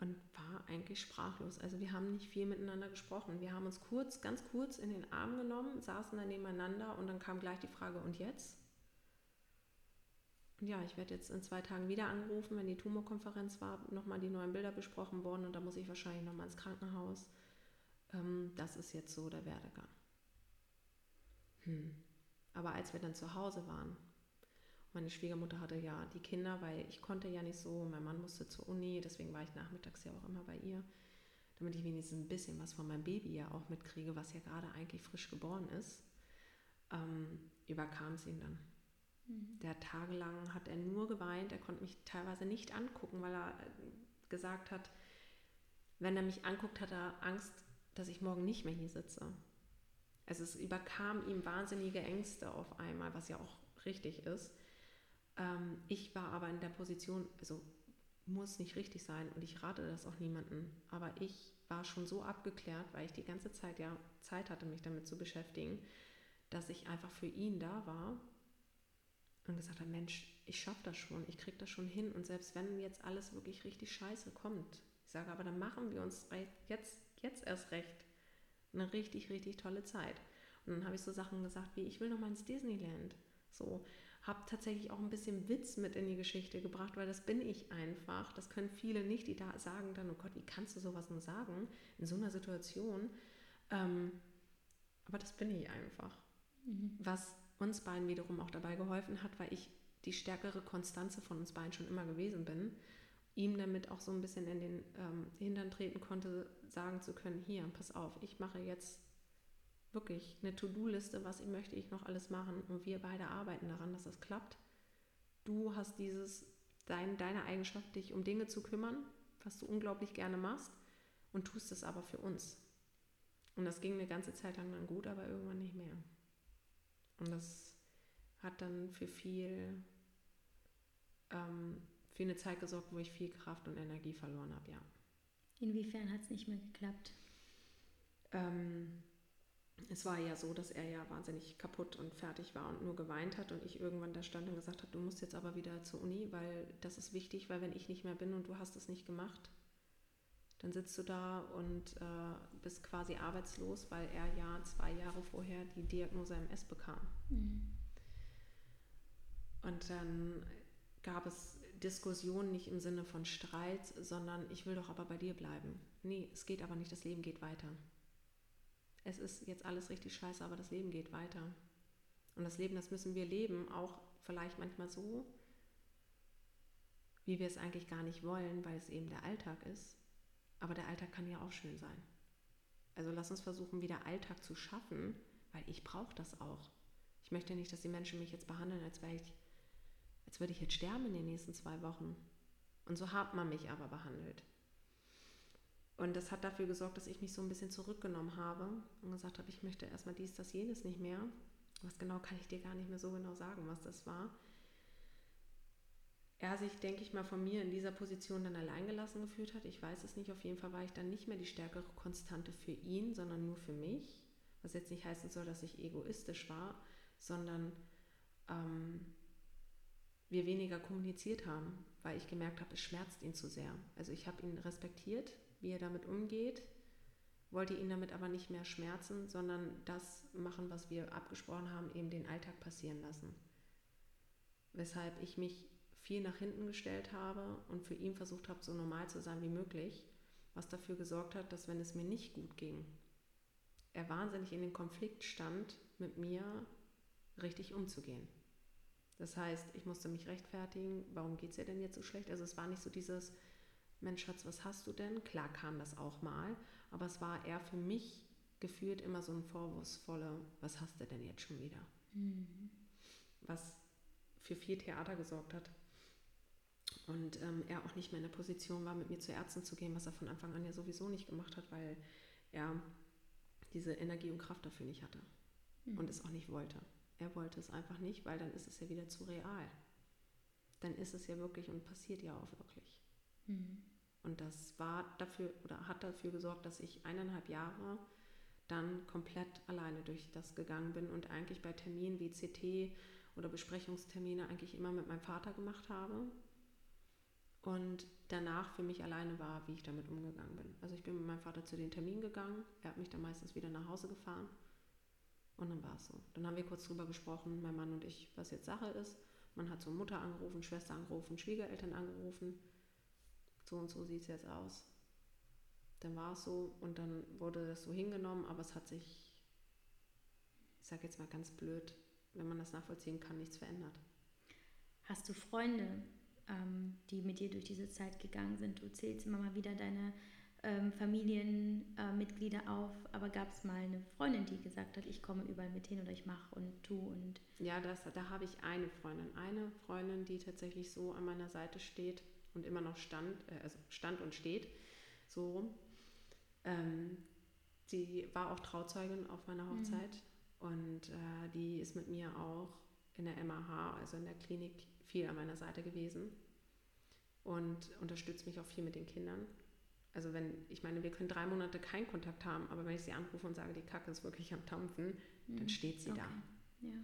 [SPEAKER 2] und war eigentlich sprachlos. Also wir haben nicht viel miteinander gesprochen. Wir haben uns kurz, ganz kurz in den Arm genommen, saßen dann nebeneinander und dann kam gleich die Frage, und jetzt? Ja, ich werde jetzt in zwei Tagen wieder angerufen, wenn die Tumorkonferenz war, nochmal die neuen Bilder besprochen worden und da muss ich wahrscheinlich nochmal ins Krankenhaus. Ähm, das ist jetzt so der Werdegang. Hm. Aber als wir dann zu Hause waren, meine Schwiegermutter hatte ja die Kinder, weil ich konnte ja nicht so, mein Mann musste zur Uni, deswegen war ich nachmittags ja auch immer bei ihr, damit ich wenigstens ein bisschen was von meinem Baby ja auch mitkriege, was ja gerade eigentlich frisch geboren ist, ähm, überkam es ihn dann. Mhm. Der tagelang hat er nur geweint, er konnte mich teilweise nicht angucken, weil er äh, gesagt hat, wenn er mich anguckt, hat er Angst, dass ich morgen nicht mehr hier sitze. Also es überkam ihm wahnsinnige Ängste auf einmal, was ja auch richtig ist. Ähm, ich war aber in der Position, also muss nicht richtig sein und ich rate das auch niemandem, aber ich war schon so abgeklärt, weil ich die ganze Zeit ja Zeit hatte, mich damit zu beschäftigen, dass ich einfach für ihn da war und gesagt habe, Mensch, ich schaffe das schon, ich kriege das schon hin. Und selbst wenn jetzt alles wirklich richtig scheiße kommt, ich sage, aber dann machen wir uns jetzt, jetzt erst recht eine richtig, richtig tolle Zeit. Und dann habe ich so Sachen gesagt wie, ich will noch mal ins Disneyland. So, habe tatsächlich auch ein bisschen Witz mit in die Geschichte gebracht, weil das bin ich einfach. Das können viele nicht, die da sagen dann, oh Gott, wie kannst du sowas nur sagen in so einer Situation? Ähm, aber das bin ich einfach. Mhm. Was uns beiden wiederum auch dabei geholfen hat, weil ich die stärkere Konstanze von uns beiden schon immer gewesen bin, ihm damit auch so ein bisschen in den ähm, Hintern treten konnte, sagen zu können, hier, pass auf, ich mache jetzt wirklich eine To-Do-Liste, was möchte ich noch alles machen und wir beide arbeiten daran, dass das klappt. Du hast dieses, dein, deine Eigenschaft, dich um Dinge zu kümmern, was du unglaublich gerne machst und tust es aber für uns. Und das ging eine ganze Zeit lang dann gut, aber irgendwann nicht mehr. Und das hat dann für viel, ähm, für eine Zeit gesorgt, wo ich viel Kraft und Energie verloren habe, ja.
[SPEAKER 1] Inwiefern hat es nicht mehr geklappt?
[SPEAKER 2] Ähm, es war ja so, dass er ja wahnsinnig kaputt und fertig war und nur geweint hat und ich irgendwann da stand und gesagt habe, du musst jetzt aber wieder zur Uni, weil das ist wichtig, weil wenn ich nicht mehr bin und du hast es nicht gemacht, dann sitzt du da und äh, bist quasi arbeitslos, weil er ja zwei Jahre vorher die Diagnose MS bekam. Mhm. Und dann gab es Diskussionen nicht im Sinne von Streit, sondern ich will doch aber bei dir bleiben. Nee, es geht aber nicht, das Leben geht weiter es ist jetzt alles richtig scheiße, aber das Leben geht weiter. Und das Leben, das müssen wir leben, auch vielleicht manchmal so, wie wir es eigentlich gar nicht wollen, weil es eben der Alltag ist. Aber der Alltag kann ja auch schön sein. Also lass uns versuchen, wieder Alltag zu schaffen, weil ich brauche das auch. Ich möchte nicht, dass die Menschen mich jetzt behandeln, als wäre ich, als würde ich jetzt sterben in den nächsten zwei Wochen. Und so hat man mich aber behandelt. Und das hat dafür gesorgt, dass ich mich so ein bisschen zurückgenommen habe und gesagt habe, ich möchte erstmal dies, das, jenes nicht mehr. Was genau kann ich dir gar nicht mehr so genau sagen, was das war. Er sich, denke ich mal, von mir in dieser Position dann alleingelassen gefühlt hat. Ich weiß es nicht. Auf jeden Fall war ich dann nicht mehr die stärkere Konstante für ihn, sondern nur für mich. Was jetzt nicht heißen soll, dass ich egoistisch war, sondern ähm, wir weniger kommuniziert haben, weil ich gemerkt habe, es schmerzt ihn zu sehr. Also ich habe ihn respektiert, wie er damit umgeht, wollte ihn damit aber nicht mehr schmerzen, sondern das machen, was wir abgesprochen haben, eben den Alltag passieren lassen. Weshalb ich mich viel nach hinten gestellt habe und für ihn versucht habe, so normal zu sein wie möglich, was dafür gesorgt hat, dass wenn es mir nicht gut ging, er wahnsinnig in den Konflikt stand, mit mir richtig umzugehen. Das heißt, ich musste mich rechtfertigen, warum geht es dir denn jetzt so schlecht? Also es war nicht so dieses, Mensch Schatz, was hast du denn? Klar kam das auch mal, aber es war eher für mich gefühlt immer so ein vorwurfsvoller, was hast du denn jetzt schon wieder? Mhm. Was für viel Theater gesorgt hat. Und ähm, er auch nicht mehr in der Position war, mit mir zu Ärzten zu gehen, was er von Anfang an ja sowieso nicht gemacht hat, weil er diese Energie und Kraft dafür nicht hatte mhm. und es auch nicht wollte. Er wollte es einfach nicht, weil dann ist es ja wieder zu real. Dann ist es ja wirklich und passiert ja auch wirklich. Mhm. Und das war dafür oder hat dafür gesorgt, dass ich eineinhalb Jahre dann komplett alleine durch das gegangen bin und eigentlich bei Terminen wie CT oder Besprechungstermine eigentlich immer mit meinem Vater gemacht habe und danach für mich alleine war, wie ich damit umgegangen bin. Also ich bin mit meinem Vater zu den Terminen gegangen, er hat mich dann meistens wieder nach Hause gefahren und dann war es so. Dann haben wir kurz drüber gesprochen, mein Mann und ich, was jetzt Sache ist. Man hat so Mutter angerufen, Schwester angerufen, Schwiegereltern angerufen so und so sieht es jetzt aus. Dann war es so und dann wurde das so hingenommen, aber es hat sich, ich sage jetzt mal ganz blöd, wenn man das nachvollziehen kann, nichts verändert.
[SPEAKER 1] Hast du Freunde, ähm, die mit dir durch diese Zeit gegangen sind? Du zählst immer mal wieder deine ähm, Familienmitglieder äh, auf, aber gab es mal eine Freundin, die gesagt hat, ich komme überall mit hin oder ich mache und tu und.
[SPEAKER 2] Ja, das, da habe ich eine Freundin. Eine Freundin, die tatsächlich so an meiner Seite steht und immer noch stand, äh, also stand und steht, so rum. Ähm, sie war auch Trauzeugin auf meiner mhm. Hochzeit mhm. und äh, die ist mit mir auch in der MAH, also in der Klinik, viel an meiner Seite gewesen und unterstützt mich auch viel mit den Kindern. Also wenn, ich meine, wir können drei Monate keinen Kontakt haben, aber wenn ich sie anrufe und sage, die Kacke ist wirklich am Dampfen, mhm. dann steht sie okay. da. Ja.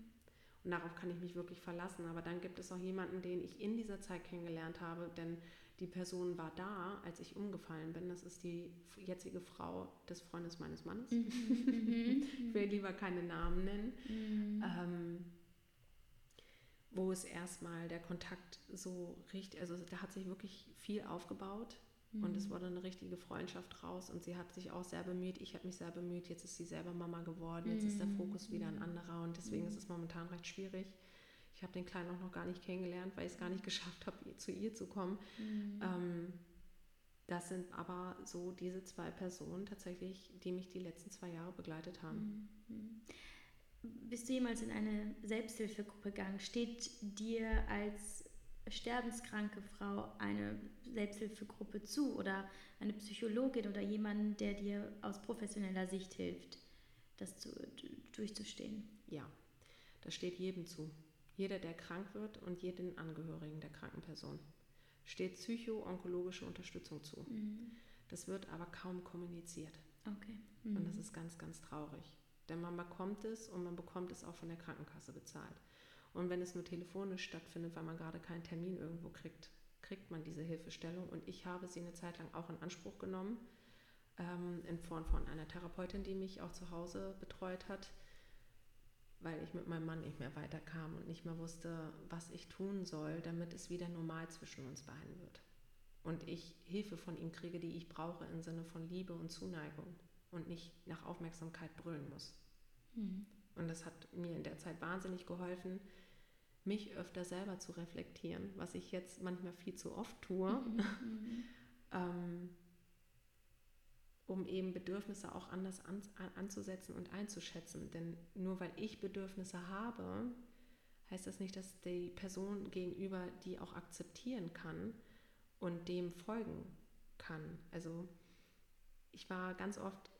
[SPEAKER 2] Und darauf kann ich mich wirklich verlassen. Aber dann gibt es auch jemanden, den ich in dieser Zeit kennengelernt habe, denn die Person war da, als ich umgefallen bin. Das ist die jetzige Frau des Freundes meines Mannes. Mhm. ich will lieber keine Namen nennen. Mhm. Ähm, wo es erstmal der Kontakt so richtig, also da hat sich wirklich viel aufgebaut mhm. und es mhm. wurde eine richtige Freundschaft raus und sie hat sich auch sehr bemüht, ich habe mich sehr bemüht, jetzt ist sie selber Mama geworden, jetzt ist der mhm. Fokus wieder ein anderer und deswegen ist mhm. es momentan recht schwierig ich habe den Kleinen auch noch gar nicht kennengelernt, weil ich es gar nicht geschafft habe, zu ihr zu kommen. Mhm. Ähm, das sind aber so diese zwei Personen tatsächlich, die mich die letzten zwei Jahre begleitet haben. Mhm.
[SPEAKER 1] Bist du jemals in eine Selbsthilfegruppe gegangen? Steht dir als sterbenskranke Frau eine Selbsthilfegruppe zu oder eine Psychologin oder jemand, der dir aus professioneller Sicht hilft, das zu, durchzustehen?
[SPEAKER 2] Ja, das steht jedem zu. Jeder, der krank wird und jeden Angehörigen der kranken Person steht psycho-onkologische Unterstützung zu. Mhm. Das wird aber kaum kommuniziert. Okay. Mhm. Und das ist ganz, ganz traurig. Denn man bekommt es und man bekommt es auch von der Krankenkasse bezahlt. Und wenn es nur telefonisch stattfindet, weil man gerade keinen Termin irgendwo kriegt, kriegt man diese Hilfestellung. Und ich habe sie eine Zeit lang auch in Anspruch genommen, ähm, in Form von einer Therapeutin, die mich auch zu Hause betreut hat weil ich mit meinem Mann nicht mehr weiterkam und nicht mehr wusste, was ich tun soll, damit es wieder normal zwischen uns beiden wird. Und ich Hilfe von ihm kriege, die ich brauche im Sinne von Liebe und Zuneigung und nicht nach Aufmerksamkeit brüllen muss. Mhm. Und das hat mir in der Zeit wahnsinnig geholfen, mich öfter selber zu reflektieren, was ich jetzt manchmal viel zu oft tue. Mhm. mhm. ähm, um eben Bedürfnisse auch anders an, anzusetzen und einzuschätzen. Denn nur weil ich Bedürfnisse habe, heißt das nicht, dass die Person gegenüber die auch akzeptieren kann und dem folgen kann. Also ich war ganz oft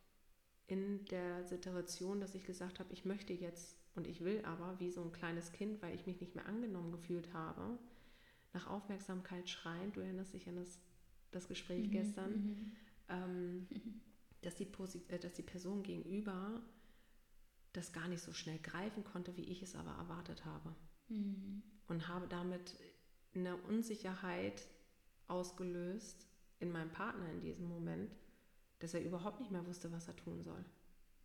[SPEAKER 2] in der Situation, dass ich gesagt habe, ich möchte jetzt und ich will aber wie so ein kleines Kind, weil ich mich nicht mehr angenommen gefühlt habe, nach Aufmerksamkeit schreien. Du erinnerst dich an das, das Gespräch mhm, gestern. Mhm ähm, dass, die äh, dass die Person gegenüber das gar nicht so schnell greifen konnte, wie ich es aber erwartet habe. Mhm. Und habe damit eine Unsicherheit ausgelöst in meinem Partner in diesem Moment, dass er überhaupt nicht mehr wusste, was er tun soll.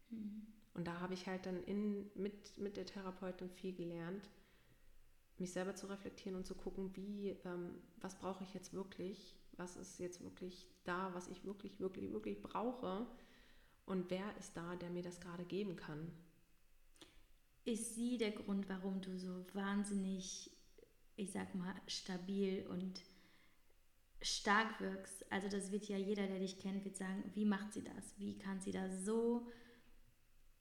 [SPEAKER 2] Mhm. Und da habe ich halt dann in, mit, mit der Therapeutin viel gelernt, mich selber zu reflektieren und zu gucken, wie, ähm, was brauche ich jetzt wirklich, was ist jetzt wirklich da, was ich wirklich, wirklich, wirklich brauche und wer ist da, der mir das gerade geben kann.
[SPEAKER 1] Ist sie der Grund, warum du so wahnsinnig, ich sag mal, stabil und stark wirkst? Also das wird ja jeder, der dich kennt, wird sagen, wie macht sie das? Wie kann sie da so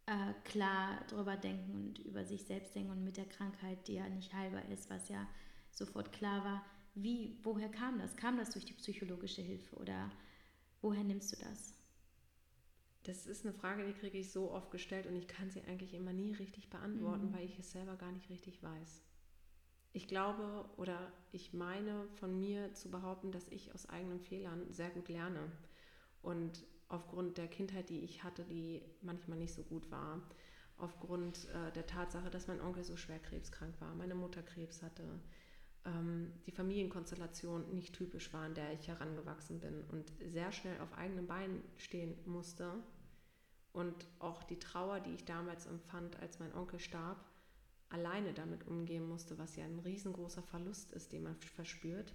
[SPEAKER 1] äh, klar drüber denken und über sich selbst denken und mit der Krankheit, die ja nicht heilbar ist, was ja sofort klar war, wie, woher kam das? Kam das durch die psychologische Hilfe oder woher nimmst du das?
[SPEAKER 2] Das ist eine Frage, die kriege ich so oft gestellt und ich kann sie eigentlich immer nie richtig beantworten, mhm. weil ich es selber gar nicht richtig weiß. Ich glaube oder ich meine von mir zu behaupten, dass ich aus eigenen Fehlern sehr gut lerne. Und aufgrund der Kindheit, die ich hatte, die manchmal nicht so gut war, aufgrund äh, der Tatsache, dass mein Onkel so schwer krebskrank war, meine Mutter Krebs hatte, ähm, die Familienkonstellation nicht typisch war, in der ich herangewachsen bin und sehr schnell auf eigenen Beinen stehen musste. Und auch die Trauer, die ich damals empfand, als mein Onkel starb, alleine damit umgehen musste, was ja ein riesengroßer Verlust ist, den man verspürt,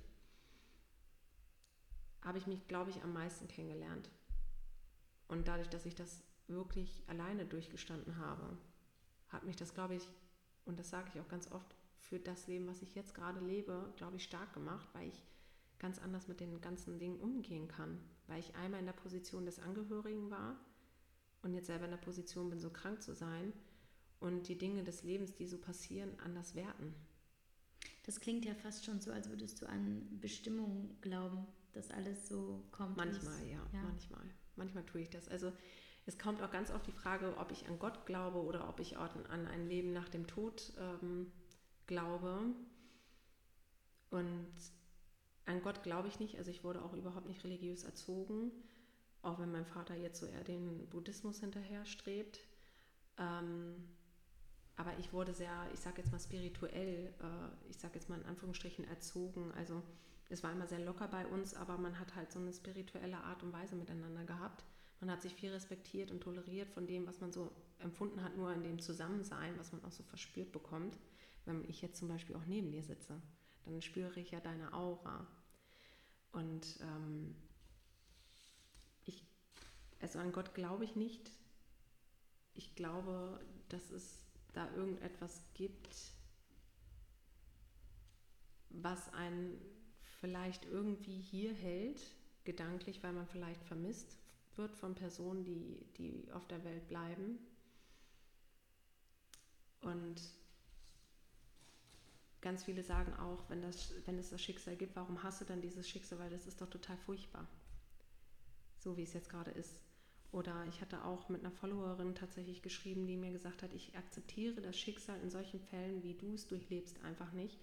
[SPEAKER 2] habe ich mich, glaube ich, am meisten kennengelernt. Und dadurch, dass ich das wirklich alleine durchgestanden habe, hat mich das, glaube ich, und das sage ich auch ganz oft, für das Leben, was ich jetzt gerade lebe, glaube ich, stark gemacht, weil ich ganz anders mit den ganzen Dingen umgehen kann. Weil ich einmal in der Position des Angehörigen war und jetzt selber in der Position bin, so krank zu sein und die Dinge des Lebens, die so passieren, anders werten.
[SPEAKER 1] Das klingt ja fast schon so, als würdest du an Bestimmung glauben, dass alles so kommt.
[SPEAKER 2] Manchmal, ja, ja, manchmal. Manchmal tue ich das. Also es kommt auch ganz oft die Frage, ob ich an Gott glaube oder ob ich an ein Leben nach dem Tod ähm, glaube. Und an Gott glaube ich nicht, also ich wurde auch überhaupt nicht religiös erzogen. auch wenn mein Vater jetzt so eher den Buddhismus hinterher strebt. Ähm, aber ich wurde sehr, ich sage jetzt mal spirituell, äh, ich sage jetzt mal in Anführungsstrichen erzogen. Also es war immer sehr locker bei uns, aber man hat halt so eine spirituelle Art und Weise miteinander gehabt. Man hat sich viel respektiert und toleriert von dem, was man so empfunden hat, nur in dem Zusammensein, was man auch so verspürt bekommt. Wenn ich jetzt zum Beispiel auch neben dir sitze, dann spüre ich ja deine Aura. Und ähm, ich, also an Gott glaube ich nicht. Ich glaube, dass es da irgendetwas gibt, was einen vielleicht irgendwie hier hält, gedanklich, weil man vielleicht vermisst wird von Personen, die, die auf der Welt bleiben. Und ganz viele sagen auch, wenn, das, wenn es das Schicksal gibt, warum hasse dann dieses Schicksal? Weil das ist doch total furchtbar. So wie es jetzt gerade ist. Oder ich hatte auch mit einer Followerin tatsächlich geschrieben, die mir gesagt hat, ich akzeptiere das Schicksal in solchen Fällen, wie du es durchlebst, einfach nicht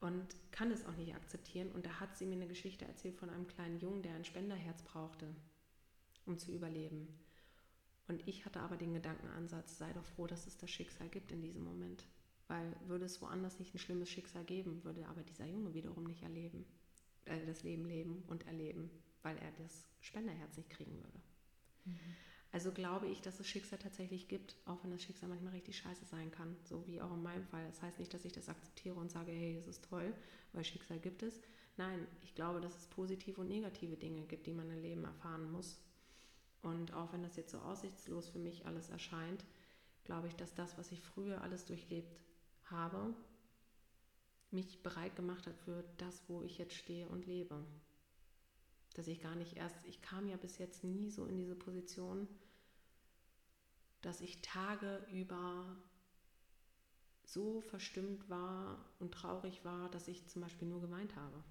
[SPEAKER 2] und kann es auch nicht akzeptieren. Und da hat sie mir eine Geschichte erzählt von einem kleinen Jungen, der ein Spenderherz brauchte, um zu überleben. Und ich hatte aber den Gedankenansatz, sei doch froh, dass es das Schicksal gibt in diesem Moment. Weil würde es woanders nicht ein schlimmes Schicksal geben, würde aber dieser Junge wiederum nicht erleben, äh, das Leben leben und erleben, weil er das Spenderherz nicht kriegen würde. Mhm. Also glaube ich, dass es Schicksal tatsächlich gibt, auch wenn das Schicksal manchmal richtig scheiße sein kann, so wie auch in meinem Fall. Das heißt nicht, dass ich das akzeptiere und sage, hey, das ist toll, weil Schicksal gibt es. Nein, ich glaube, dass es positive und negative Dinge gibt, die man im Leben erfahren muss. Und auch wenn das jetzt so aussichtslos für mich alles erscheint, glaube ich, dass das, was ich früher alles durchlebt habe, mich bereit gemacht hat für das, wo ich jetzt stehe und lebe dass ich gar nicht erst, ich kam ja bis jetzt nie so in diese Position, dass ich Tage über so verstimmt war und traurig war, dass ich zum Beispiel nur geweint habe.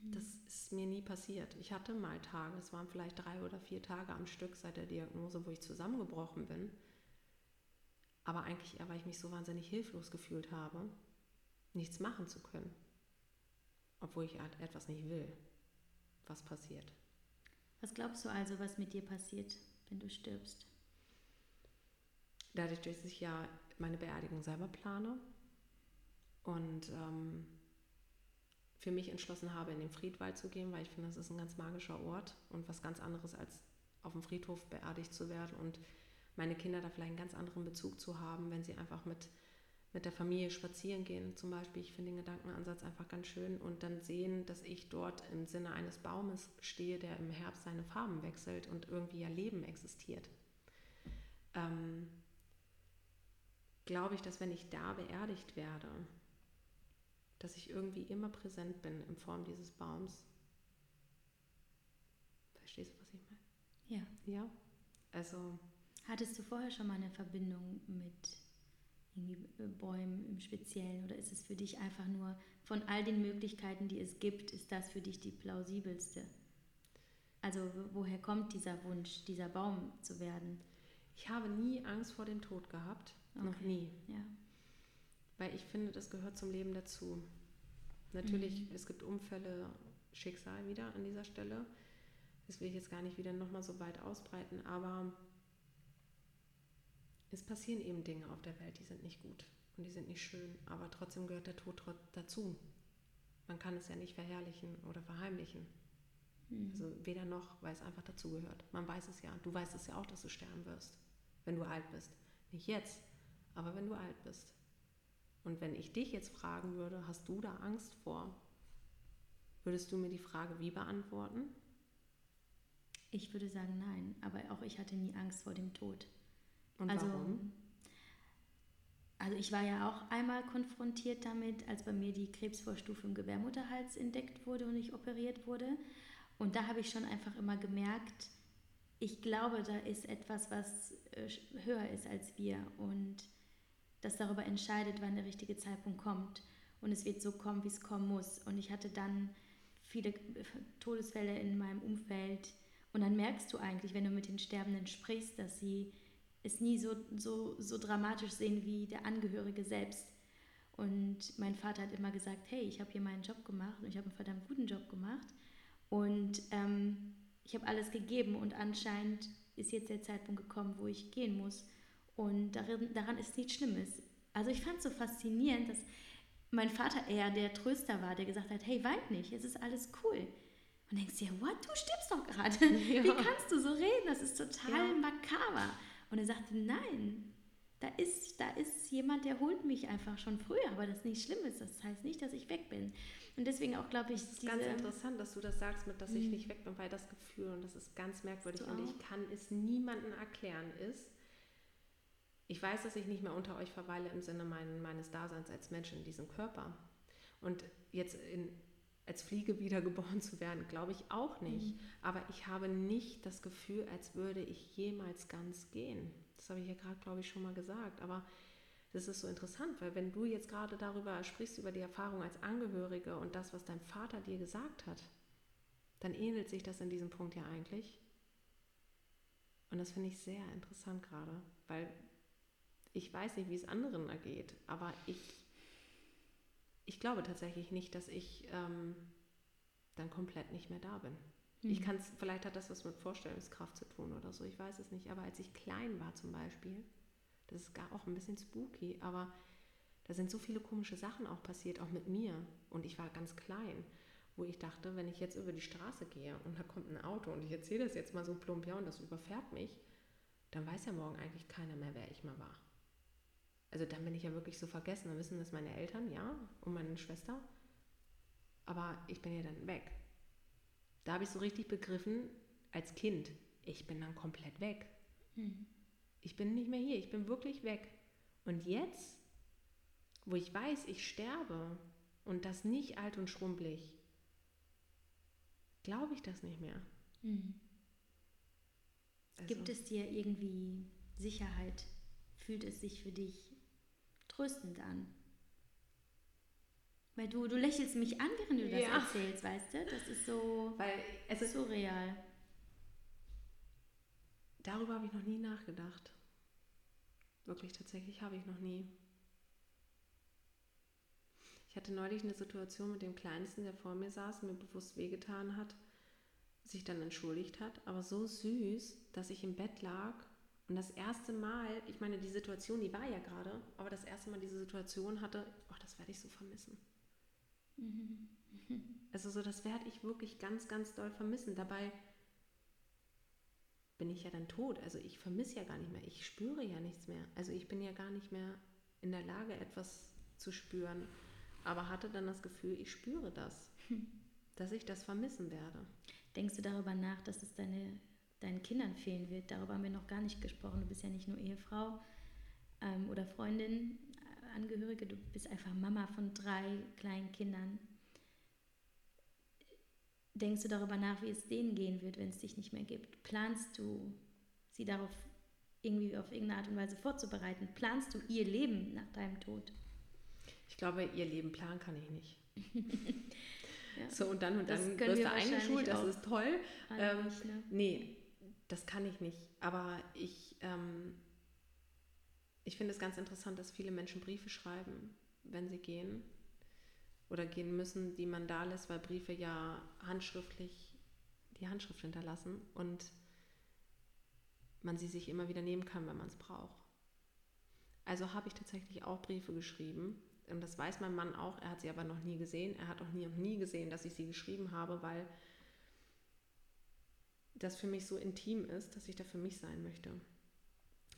[SPEAKER 2] Mhm. Das ist mir nie passiert. Ich hatte mal Tage, es waren vielleicht drei oder vier Tage am Stück seit der Diagnose, wo ich zusammengebrochen bin. Aber eigentlich eher, weil ich mich so wahnsinnig hilflos gefühlt habe, nichts machen zu können. Obwohl ich halt etwas nicht will was passiert.
[SPEAKER 1] Was glaubst du also, was mit dir passiert, wenn du stirbst?
[SPEAKER 2] Dadurch, dass ich ja meine Beerdigung selber plane und ähm, für mich entschlossen habe, in den Friedwald zu gehen, weil ich finde, das ist ein ganz magischer Ort und was ganz anderes als auf dem Friedhof beerdigt zu werden und meine Kinder da vielleicht einen ganz anderen Bezug zu haben, wenn sie einfach mit mit der Familie spazieren gehen zum Beispiel. Ich finde den Gedankenansatz einfach ganz schön und dann sehen, dass ich dort im Sinne eines Baumes stehe, der im Herbst seine Farben wechselt und irgendwie ja Leben existiert. Ähm, glaube ich, dass wenn ich da beerdigt werde, dass ich irgendwie immer präsent bin in Form dieses Baums. Verstehst du, was ich
[SPEAKER 1] meine? Ja.
[SPEAKER 2] Ja. Also.
[SPEAKER 1] Hattest du vorher schon mal eine Verbindung mit irgendwie äh, Bäumen im Speziellen? Oder ist es für dich einfach nur von all den Möglichkeiten, die es gibt, ist das für dich die plausibelste? Also woher kommt dieser Wunsch, dieser Baum zu werden?
[SPEAKER 2] Ich habe nie Angst vor dem Tod gehabt. Okay. Noch nie.
[SPEAKER 1] Ja.
[SPEAKER 2] Weil ich finde, das gehört zum Leben dazu. Natürlich, mhm. es gibt Unfälle, Schicksal wieder an dieser Stelle. Das will ich jetzt gar nicht wieder nochmal so weit ausbreiten, aber es passieren eben Dinge auf der Welt, die sind nicht gut und die sind nicht schön, aber trotzdem gehört der Tod dazu. Man kann es ja nicht verherrlichen oder verheimlichen. Mhm. Also weder noch, weil es einfach dazugehört. Man weiß es ja. Du weißt es ja auch, dass du sterben wirst, wenn du alt bist. Nicht jetzt, aber wenn du alt bist. Und wenn ich dich jetzt fragen würde, hast du da Angst vor? Würdest du mir die Frage wie beantworten?
[SPEAKER 1] Ich würde sagen nein, aber auch ich hatte nie Angst vor dem Tod.
[SPEAKER 2] Und also, warum?
[SPEAKER 1] Also ich war ja auch einmal konfrontiert damit, als bei mir die Krebsvorstufe im Gebärmutterhals entdeckt wurde und ich operiert wurde. Und da habe ich schon einfach immer gemerkt, ich glaube, da ist etwas, was äh, höher ist als wir und das darüber entscheidet, wann der richtige Zeitpunkt kommt. Und es wird so kommen, wie es kommen muss. Und ich hatte dann viele Todesfälle in meinem Umfeld. Und dann merkst du eigentlich, wenn du mit den Sterbenden sprichst, dass sie es nie so, so, so dramatisch sehen wie der Angehörige selbst. Und mein Vater hat immer gesagt, hey, ich habe hier meinen Job gemacht und ich habe einen verdammt guten Job gemacht. Und ähm, ich habe alles gegeben und anscheinend ist jetzt der Zeitpunkt gekommen, wo ich gehen muss. Und darin, daran ist nichts Schlimmes. Also ich fand es so faszinierend, dass mein Vater eher der Tröster war, der gesagt hat, hey, weint nicht, es ist alles cool. Und denkst dir, what, du stirbst doch gerade. Ja. Wie kannst du so reden? Das ist total ja. makaber. Und er sagte, nein, da ist, da ist jemand, der holt mich einfach schon früher, aber das ist nicht schlimm ist. Das heißt nicht, dass ich weg bin. Und deswegen auch, glaube ich,
[SPEAKER 2] das ist ganz interessant, dass du das sagst, mit dass ich mhm. nicht weg bin, weil das Gefühl, und das ist ganz merkwürdig und ich kann es niemandem erklären, ist, ich weiß, dass ich nicht mehr unter euch verweile im Sinne mein, meines Daseins als Mensch in diesem Körper. Und jetzt in, als Fliege wiedergeboren zu werden, glaube ich auch nicht. Mhm. Aber ich habe nicht das Gefühl, als würde ich jemals ganz gehen. Das habe ich ja gerade, glaube ich, schon mal gesagt. Aber das ist so interessant, weil wenn du jetzt gerade darüber sprichst, über die Erfahrung als Angehörige und das, was dein Vater dir gesagt hat, dann ähnelt sich das in diesem Punkt ja eigentlich. Und das finde ich sehr interessant gerade, weil ich weiß nicht, wie es anderen ergeht, aber ich, ich glaube tatsächlich nicht, dass ich ähm, dann komplett nicht mehr da bin. Mhm. Ich kann es, vielleicht hat das was mit Vorstellungskraft zu tun oder so, ich weiß es nicht. Aber als ich klein war zum Beispiel, das ist gar auch ein bisschen spooky, aber da sind so viele komische Sachen auch passiert, auch mit mir. Und ich war ganz klein, wo ich dachte, wenn ich jetzt über die Straße gehe und da kommt ein Auto und ich erzähle das jetzt mal so plump, ja, und das überfährt mich, dann weiß ja morgen eigentlich keiner mehr, wer ich mal war also dann bin ich ja wirklich so vergessen. Dann wissen das meine Eltern, ja, und meine Schwester. Aber ich bin ja dann weg. Da habe ich so richtig begriffen, als Kind, ich bin dann komplett weg. Hm. Ich bin nicht mehr hier, ich bin wirklich weg. Und jetzt, wo ich weiß, ich sterbe und das nicht alt und schrumpelig, glaube ich das nicht mehr. Hm.
[SPEAKER 1] Also. Gibt es dir irgendwie Sicherheit? Fühlt es sich für dich tröstend an. Weil du, du lächelst mich an, während du das ja. erzählst, weißt du? Das ist so
[SPEAKER 2] Weil es ist
[SPEAKER 1] surreal.
[SPEAKER 2] Darüber habe ich noch nie nachgedacht. Wirklich, tatsächlich habe ich noch nie. Ich hatte neulich eine Situation mit dem Kleinsten, der vor mir saß, mir bewusst wehgetan hat, sich dann entschuldigt hat, aber so süß, dass ich im Bett lag und das erste Mal, ich meine, die Situation, die war ja gerade, aber das erste Mal diese Situation hatte, oh, das werde ich so vermissen. Mhm. Also so, das werde ich wirklich ganz, ganz doll vermissen. Dabei bin ich ja dann tot. Also ich vermisse ja gar nicht mehr. Ich spüre ja nichts mehr. Also ich bin ja gar nicht mehr in der Lage, etwas zu spüren. Aber hatte dann das Gefühl, ich spüre das, dass ich das vermissen werde.
[SPEAKER 1] Denkst du darüber nach, dass es deine deinen Kindern fehlen wird. Darüber haben wir noch gar nicht gesprochen. Du bist ja nicht nur Ehefrau ähm, oder Freundin, äh, Angehörige, du bist einfach Mama von drei kleinen Kindern. Denkst du darüber nach, wie es denen gehen wird, wenn es dich nicht mehr gibt? Planst du, sie darauf irgendwie auf irgendeine Art und Weise vorzubereiten? Planst du ihr Leben nach deinem Tod?
[SPEAKER 2] Ich glaube, ihr Leben planen kann ich nicht. ja. So, und dann und dann wirst du eingeschult, das ist toll. Ähm, nicht, ne? Nee, das kann ich nicht. Aber ich, ähm, ich finde es ganz interessant, dass viele Menschen Briefe schreiben, wenn sie gehen oder gehen müssen, die man da lässt, weil Briefe ja handschriftlich die Handschrift hinterlassen und man sie sich immer wieder nehmen kann, wenn man es braucht. Also habe ich tatsächlich auch Briefe geschrieben. Und das weiß mein Mann auch. Er hat sie aber noch nie gesehen. Er hat auch nie und nie gesehen, dass ich sie geschrieben habe, weil das für mich so intim ist, dass ich da für mich sein möchte.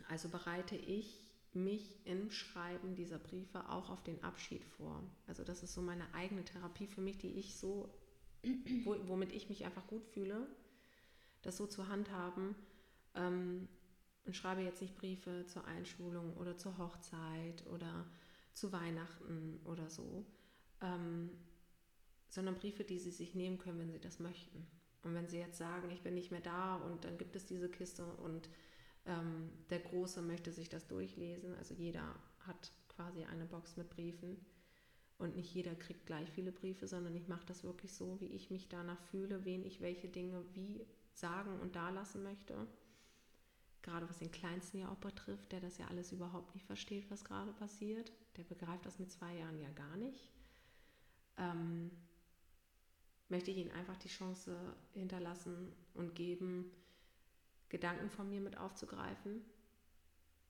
[SPEAKER 2] Also bereite ich mich im Schreiben dieser Briefe auch auf den Abschied vor. Also das ist so meine eigene Therapie für mich, die ich so, womit ich mich einfach gut fühle, das so zu handhaben. Ähm, und schreibe jetzt nicht Briefe zur Einschulung oder zur Hochzeit oder zu Weihnachten oder so, ähm, sondern Briefe, die sie sich nehmen können, wenn sie das möchten. Und wenn sie jetzt sagen, ich bin nicht mehr da und dann gibt es diese Kiste und ähm, der Große möchte sich das durchlesen, also jeder hat quasi eine Box mit Briefen und nicht jeder kriegt gleich viele Briefe, sondern ich mache das wirklich so, wie ich mich danach fühle, wen ich welche Dinge wie sagen und dalassen möchte. Gerade was den Kleinsten ja auch betrifft, der das ja alles überhaupt nicht versteht, was gerade passiert. Der begreift das mit zwei Jahren ja gar nicht. Ähm, möchte ich ihnen einfach die Chance hinterlassen und geben, Gedanken von mir mit aufzugreifen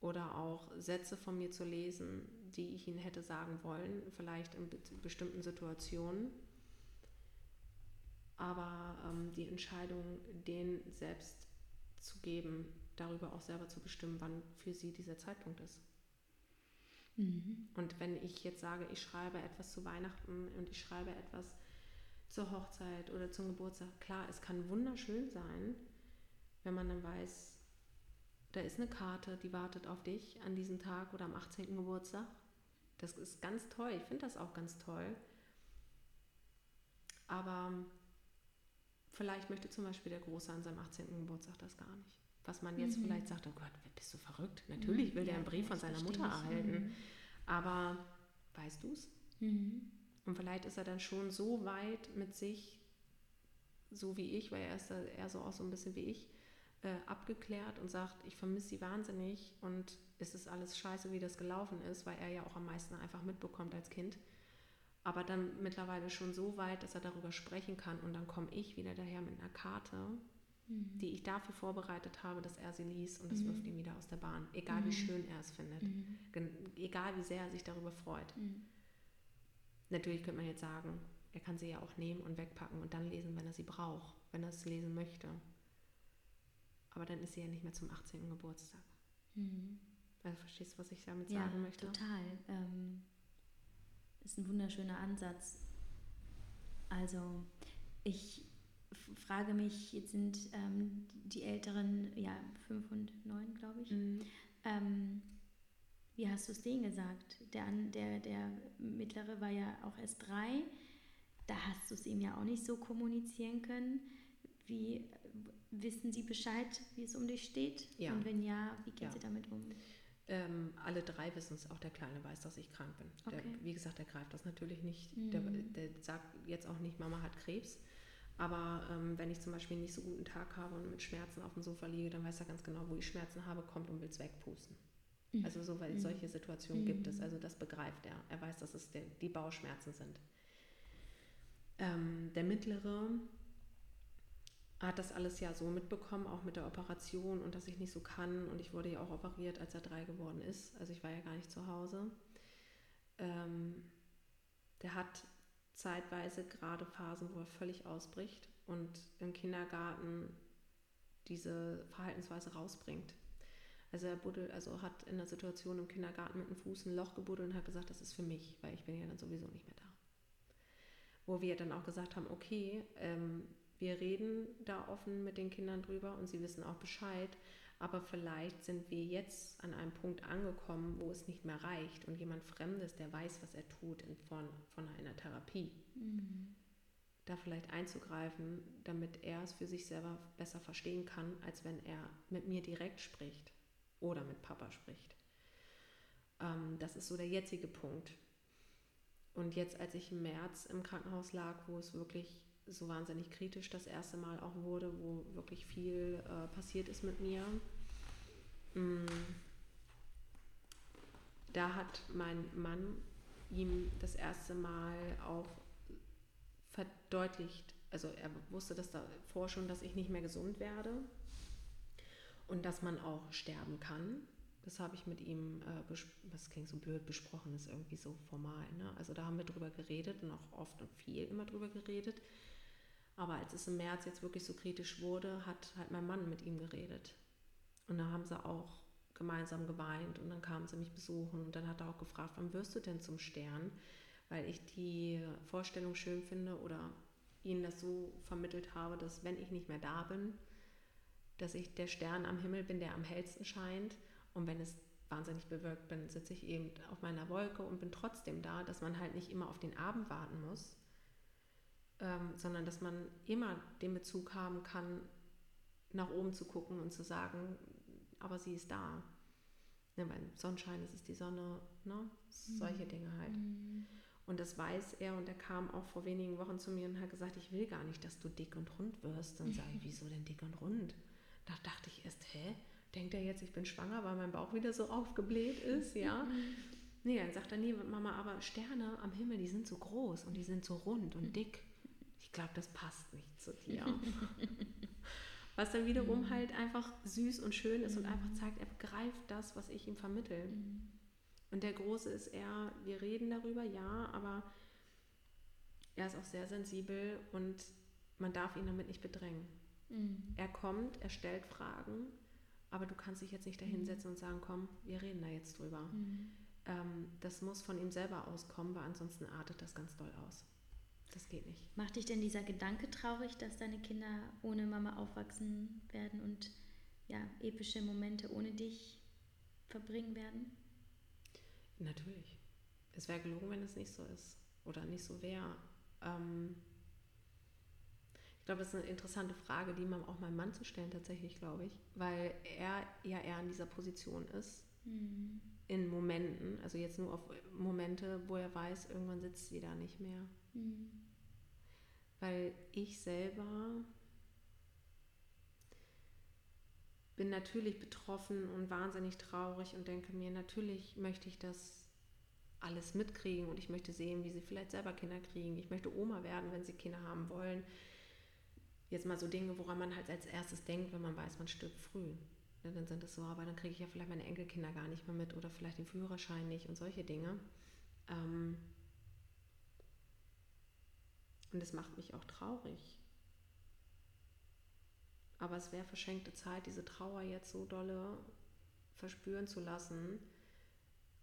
[SPEAKER 2] oder auch Sätze von mir zu lesen, die ich ihnen hätte sagen wollen, vielleicht in bestimmten Situationen. Aber ähm, die Entscheidung, denen selbst zu geben, darüber auch selber zu bestimmen, wann für sie dieser Zeitpunkt ist. Mhm. Und wenn ich jetzt sage, ich schreibe etwas zu Weihnachten und ich schreibe etwas zur Hochzeit oder zum Geburtstag, klar, es kann wunderschön sein, wenn man dann weiß, da ist eine Karte, die wartet auf dich an diesem Tag oder am 18. Geburtstag. Das ist ganz toll. Ich finde das auch ganz toll. Aber vielleicht möchte zum Beispiel der Große an seinem 18. Geburtstag das gar nicht. Was man jetzt mhm. vielleicht sagt, oh Gott, bist du verrückt? Natürlich will ja, der einen Brief von seiner Mutter erhalten. Mhm. Aber weißt du es? Mhm. Und vielleicht ist er dann schon so weit mit sich, so wie ich, weil er ist eher so auch so ein bisschen wie ich, äh, abgeklärt und sagt, ich vermisse sie wahnsinnig und es ist alles scheiße, wie das gelaufen ist, weil er ja auch am meisten einfach mitbekommt als Kind. Aber dann mittlerweile schon so weit, dass er darüber sprechen kann und dann komme ich wieder daher mit einer Karte, mhm. die ich dafür vorbereitet habe, dass er sie liest und es mhm. wirft ihn wieder aus der Bahn, egal mhm. wie schön er es findet, mhm. egal wie sehr er sich darüber freut. Natürlich könnte man jetzt sagen, er kann sie ja auch nehmen und wegpacken und dann lesen, wenn er sie braucht, wenn er es lesen möchte. Aber dann ist sie ja nicht mehr zum 18. Geburtstag. Mhm. Also verstehst du, was ich damit
[SPEAKER 1] ja,
[SPEAKER 2] sagen möchte?
[SPEAKER 1] Total. Ähm, ist ein wunderschöner Ansatz. Also ich frage mich, jetzt sind ähm, die Älteren, ja, fünf und neun, glaube ich. Mhm. Ähm, wie hast du es denen gesagt? Der, der, der mittlere war ja auch erst drei. Da hast du es ihm ja auch nicht so kommunizieren können. Wie wissen sie Bescheid, wie es um dich steht? Ja. Und wenn ja, wie geht ja. sie damit um?
[SPEAKER 2] Ähm, alle drei wissen es, auch der Kleine weiß, dass ich krank bin. Okay. Der, wie gesagt, der greift das natürlich nicht. Mhm. Der, der, sagt jetzt auch nicht, Mama hat Krebs. Aber ähm, wenn ich zum Beispiel einen nicht so guten Tag habe und mit Schmerzen auf dem Sofa liege, dann weiß er ganz genau, wo ich Schmerzen habe, kommt und will es wegpusten. Mhm. Also so, weil mhm. solche Situationen mhm. gibt es. Also das begreift er. Er weiß, dass es der, die Bauchschmerzen sind. Ähm, der mittlere hat das alles ja so mitbekommen, auch mit der Operation und dass ich nicht so kann. Und ich wurde ja auch operiert, als er drei geworden ist. Also ich war ja gar nicht zu Hause. Ähm, der hat zeitweise gerade Phasen, wo er völlig ausbricht und im Kindergarten diese Verhaltensweise rausbringt. Also er buddelt, also hat in der Situation im Kindergarten mit dem Fuß ein Loch gebuddelt und hat gesagt, das ist für mich, weil ich bin ja dann sowieso nicht mehr da. Wo wir dann auch gesagt haben, okay, ähm, wir reden da offen mit den Kindern drüber und sie wissen auch Bescheid, aber vielleicht sind wir jetzt an einem Punkt angekommen, wo es nicht mehr reicht und jemand Fremdes, der weiß, was er tut, in Form von einer Therapie, mhm. da vielleicht einzugreifen, damit er es für sich selber besser verstehen kann, als wenn er mit mir direkt spricht oder mit Papa spricht. Ähm, das ist so der jetzige Punkt. Und jetzt, als ich im März im Krankenhaus lag, wo es wirklich so wahnsinnig kritisch das erste Mal auch wurde, wo wirklich viel äh, passiert ist mit mir, mm, da hat mein Mann ihm das erste Mal auch verdeutlicht, also er wusste das davor schon, dass ich nicht mehr gesund werde und dass man auch sterben kann. Das habe ich mit ihm, äh, das klingt so blöd, besprochen ist irgendwie so formal. Ne? Also da haben wir drüber geredet und auch oft und viel immer drüber geredet. Aber als es im März jetzt wirklich so kritisch wurde, hat halt mein Mann mit ihm geredet. Und da haben sie auch gemeinsam geweint und dann kamen sie mich besuchen und dann hat er auch gefragt, wann wirst du denn zum Stern? Weil ich die Vorstellung schön finde oder ihnen das so vermittelt habe, dass wenn ich nicht mehr da bin, dass ich der Stern am Himmel bin, der am hellsten scheint. Und wenn es wahnsinnig bewölkt bin, sitze ich eben auf meiner Wolke und bin trotzdem da, dass man halt nicht immer auf den Abend warten muss, ähm, sondern dass man immer den Bezug haben kann, nach oben zu gucken und zu sagen, aber sie ist da. Ja, beim Sonnenschein ist es die Sonne, ne? solche mhm. Dinge halt. Mhm. Und das weiß er und er kam auch vor wenigen Wochen zu mir und hat gesagt, ich will gar nicht, dass du dick und rund wirst. Dann sage ich, wieso denn dick und rund? Da dachte ich erst, hä? Denkt er jetzt, ich bin schwanger, weil mein Bauch wieder so aufgebläht ist, ja? Nee, dann sagt er, nee, Mama, aber Sterne am Himmel, die sind so groß und die sind so rund und dick. Ich glaube, das passt nicht zu dir. was dann wiederum mhm. halt einfach süß und schön ist mhm. und einfach zeigt, er begreift das, was ich ihm vermittel. Mhm. Und der Große ist eher, wir reden darüber, ja, aber er ist auch sehr sensibel und man darf ihn damit nicht bedrängen. Mhm. Er kommt, er stellt Fragen, aber du kannst dich jetzt nicht da hinsetzen mhm. und sagen, komm, wir reden da jetzt drüber. Mhm. Ähm, das muss von ihm selber auskommen, weil ansonsten artet das ganz doll aus. Das geht nicht.
[SPEAKER 1] Macht dich denn dieser Gedanke traurig, dass deine Kinder ohne Mama aufwachsen werden und ja, epische Momente ohne dich verbringen werden?
[SPEAKER 2] Natürlich. Es wäre gelogen, wenn es nicht so ist oder nicht so wäre. Ähm glaube, das ist eine interessante Frage, die man auch meinem Mann zu stellen, tatsächlich, glaube ich, weil er ja eher in dieser Position ist. Mhm. In Momenten, also jetzt nur auf Momente, wo er weiß, irgendwann sitzt sie da nicht mehr. Mhm. Weil ich selber bin natürlich betroffen und wahnsinnig traurig und denke mir, natürlich möchte ich das alles mitkriegen und ich möchte sehen, wie sie vielleicht selber Kinder kriegen. Ich möchte Oma werden, wenn sie Kinder haben wollen. Jetzt mal so Dinge, woran man halt als erstes denkt, wenn man weiß, man stirbt früh. Ja, dann sind es so, aber dann kriege ich ja vielleicht meine Enkelkinder gar nicht mehr mit oder vielleicht den Führerschein nicht und solche Dinge. Ähm, und das macht mich auch traurig. Aber es wäre verschenkte Zeit, diese Trauer jetzt so dolle verspüren zu lassen,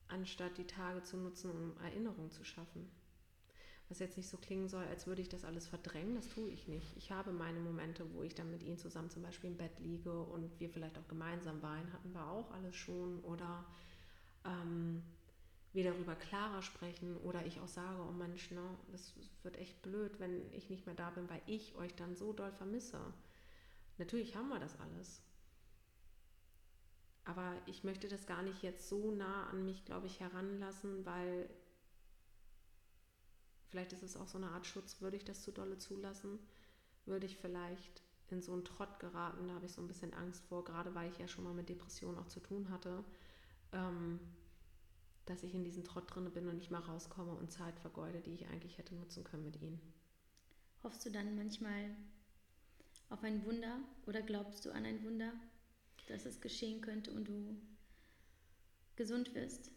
[SPEAKER 2] anstatt die Tage zu nutzen, um Erinnerungen zu schaffen. Was jetzt nicht so klingen soll, als würde ich das alles verdrängen, das tue ich nicht. Ich habe meine Momente, wo ich dann mit ihnen zusammen zum Beispiel im Bett liege und wir vielleicht auch gemeinsam weinen, hatten wir auch alles schon. Oder ähm, wir darüber klarer sprechen oder ich auch sage, oh Mensch, ne, das wird echt blöd, wenn ich nicht mehr da bin, weil ich euch dann so doll vermisse. Natürlich haben wir das alles. Aber ich möchte das gar nicht jetzt so nah an mich, glaube ich, heranlassen, weil vielleicht ist es auch so eine Art Schutz, würde ich das zu dolle zulassen, würde ich vielleicht in so einen Trott geraten, da habe ich so ein bisschen Angst vor, gerade weil ich ja schon mal mit Depressionen auch zu tun hatte. Ähm, dass ich in diesen Trott drin bin und nicht mal rauskomme und Zeit vergeude, die ich eigentlich hätte nutzen können mit ihnen.
[SPEAKER 1] Hoffst du dann manchmal auf ein Wunder oder glaubst du an ein Wunder, dass es geschehen könnte und du gesund wirst?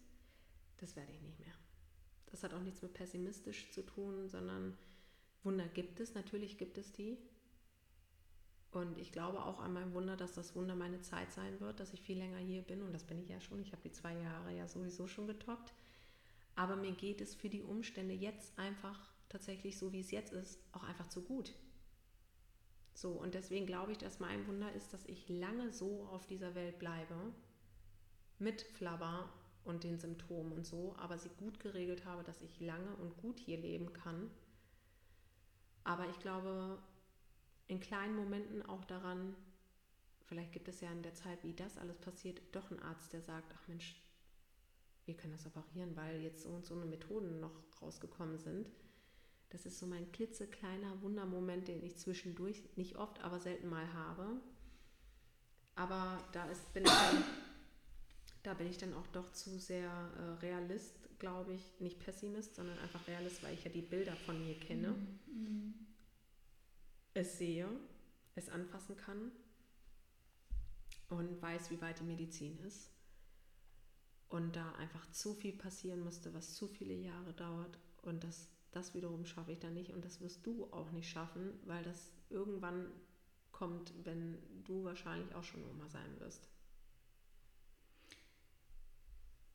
[SPEAKER 2] Das werde ich nicht mehr. Das hat auch nichts mit pessimistisch zu tun, sondern Wunder gibt es, natürlich gibt es die. Und ich glaube auch an mein Wunder, dass das Wunder meine Zeit sein wird, dass ich viel länger hier bin. Und das bin ich ja schon. Ich habe die zwei Jahre ja sowieso schon getoppt. Aber mir geht es für die Umstände jetzt einfach tatsächlich so, wie es jetzt ist, auch einfach zu gut. So, und deswegen glaube ich, dass mein Wunder ist, dass ich lange so auf dieser Welt bleibe, mit Flabber und den Symptomen und so, aber sie gut geregelt habe, dass ich lange und gut hier leben kann. Aber ich glaube, in kleinen Momenten auch daran, vielleicht gibt es ja in der Zeit, wie das alles passiert, doch einen Arzt, der sagt, ach Mensch, wir können das operieren, weil jetzt so und so eine Methoden noch rausgekommen sind. Das ist so mein klitzekleiner Wundermoment, den ich zwischendurch nicht oft, aber selten mal habe. Aber da ist, bin ich dann, da bin ich dann auch doch zu sehr äh, Realist, glaube ich. Nicht Pessimist, sondern einfach Realist, weil ich ja die Bilder von mir kenne. Mhm. mhm es sehe, es anfassen kann und weiß, wie weit die Medizin ist. Und da einfach zu viel passieren müsste, was zu viele Jahre dauert. Und das, das wiederum schaffe ich dann nicht. Und das wirst du auch nicht schaffen, weil das irgendwann kommt, wenn du wahrscheinlich auch schon Oma sein wirst.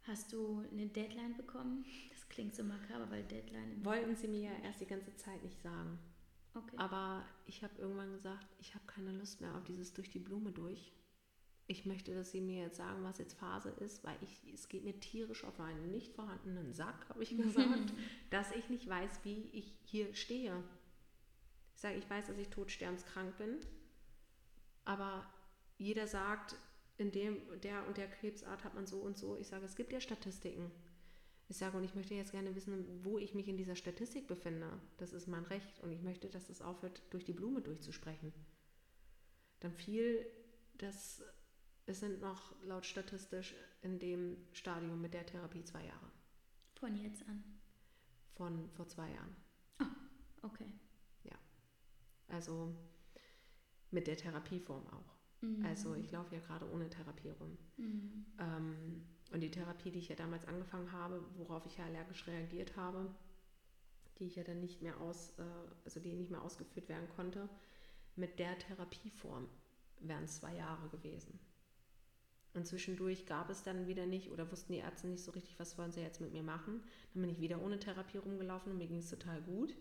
[SPEAKER 1] Hast du eine Deadline bekommen? Das klingt so makaber, weil Deadline.
[SPEAKER 2] Wollten sie mir ja erst die ganze Zeit nicht sagen. Okay. Aber ich habe irgendwann gesagt, ich habe keine Lust mehr auf dieses durch die Blume durch. Ich möchte, dass sie mir jetzt sagen, was jetzt Phase ist, weil ich, es geht mir tierisch auf einen nicht vorhandenen Sack, habe ich gesagt, dass ich nicht weiß, wie ich hier stehe. Ich sage, ich weiß, dass ich todsterbenskrank bin, aber jeder sagt, in dem, der und der Krebsart hat man so und so. Ich sage, es gibt ja Statistiken. Ich sage, und ich möchte jetzt gerne wissen, wo ich mich in dieser Statistik befinde. Das ist mein Recht und ich möchte, dass es aufhört, durch die Blume durchzusprechen. Dann fiel das, es sind noch laut statistisch in dem Stadium mit der Therapie zwei Jahre.
[SPEAKER 1] Von jetzt an?
[SPEAKER 2] Von vor zwei Jahren.
[SPEAKER 1] Oh, okay.
[SPEAKER 2] Ja. Also mit der Therapieform auch. Mhm. Also ich laufe ja gerade ohne Therapie rum. Mhm. Ähm, und die Therapie, die ich ja damals angefangen habe, worauf ich ja allergisch reagiert habe, die ich ja dann nicht mehr aus, äh, also die nicht mehr ausgeführt werden konnte, mit der Therapieform wären es zwei Jahre gewesen. Und zwischendurch gab es dann wieder nicht oder wussten die Ärzte nicht so richtig, was wollen sie jetzt mit mir machen. Dann bin ich wieder ohne Therapie rumgelaufen und mir ging es total gut.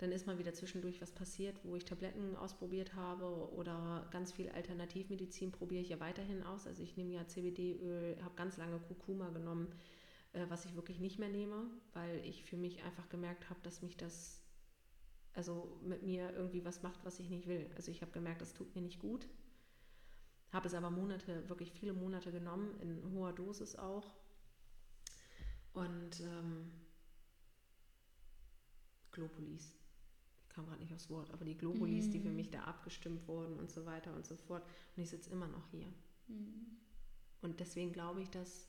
[SPEAKER 2] Dann ist mal wieder zwischendurch was passiert, wo ich Tabletten ausprobiert habe oder ganz viel Alternativmedizin probiere ich ja weiterhin aus. Also ich nehme ja CBD-Öl, habe ganz lange Kurkuma genommen, äh, was ich wirklich nicht mehr nehme, weil ich für mich einfach gemerkt habe, dass mich das also mit mir irgendwie was macht, was ich nicht will. Also ich habe gemerkt, das tut mir nicht gut. Habe es aber Monate, wirklich viele Monate genommen, in hoher Dosis auch. Und ähm, Globulis, kam gerade nicht aufs Wort, aber die Globulis, mhm. die für mhm. mich da abgestimmt wurden und so weiter und so fort. Und ich sitze immer noch hier. Mhm. Und deswegen glaube ich, dass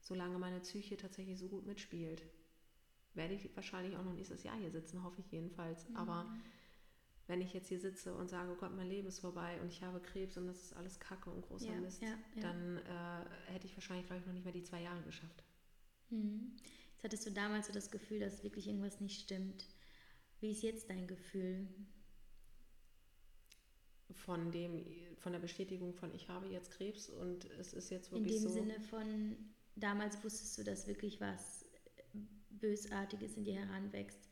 [SPEAKER 2] solange meine Psyche tatsächlich so gut mitspielt, werde ich wahrscheinlich auch noch nächstes Jahr hier sitzen, hoffe ich jedenfalls. Mhm. Aber wenn ich jetzt hier sitze und sage, oh Gott, mein Leben ist vorbei und ich habe Krebs und das ist alles Kacke und großer ja, Mist, ja, ja. dann äh, hätte ich wahrscheinlich, glaube ich, noch nicht mehr die zwei Jahre geschafft.
[SPEAKER 1] Mhm. Jetzt hattest du damals so das Gefühl, dass wirklich irgendwas nicht stimmt. Wie ist jetzt dein Gefühl?
[SPEAKER 2] Von dem, von der Bestätigung von ich habe jetzt Krebs und es ist jetzt wirklich
[SPEAKER 1] so.
[SPEAKER 2] In
[SPEAKER 1] dem so Sinne von damals wusstest du, dass wirklich was Bösartiges in dir heranwächst.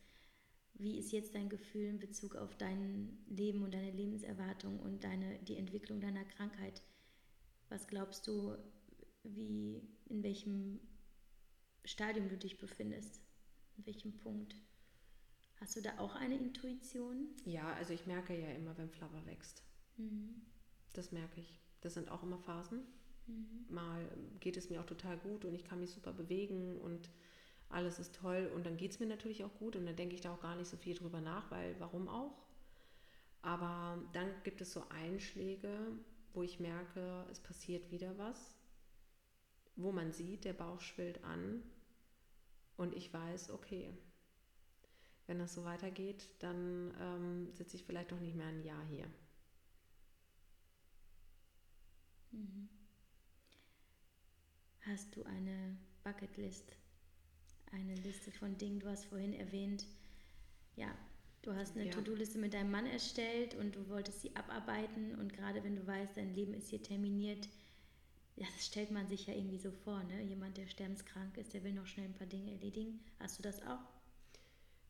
[SPEAKER 1] Wie ist jetzt dein Gefühl in Bezug auf dein Leben und deine Lebenserwartung und deine, die Entwicklung deiner Krankheit? Was glaubst du, wie, in welchem Stadium du dich befindest? In welchem Punkt? Hast du da auch eine Intuition?
[SPEAKER 2] Ja, also ich merke ja immer, wenn Flower wächst. Mhm. Das merke ich. Das sind auch immer Phasen. Mhm. Mal geht es mir auch total gut und ich kann mich super bewegen und alles ist toll und dann geht es mir natürlich auch gut und dann denke ich da auch gar nicht so viel drüber nach, weil warum auch? Aber dann gibt es so Einschläge, wo ich merke, es passiert wieder was, wo man sieht, der Bauch schwillt an und ich weiß, okay, wenn das so weitergeht, dann ähm, sitze ich vielleicht doch nicht mehr ein Jahr hier.
[SPEAKER 1] Mhm. Hast du eine Bucketlist? eine Liste von Dingen. Du hast vorhin erwähnt, ja, du hast eine ja. To-Do-Liste mit deinem Mann erstellt und du wolltest sie abarbeiten. Und gerade wenn du weißt, dein Leben ist hier terminiert, ja, das stellt man sich ja irgendwie so vor. Ne? Jemand, der sterbenskrank ist, der will noch schnell ein paar Dinge erledigen. Hast du das auch?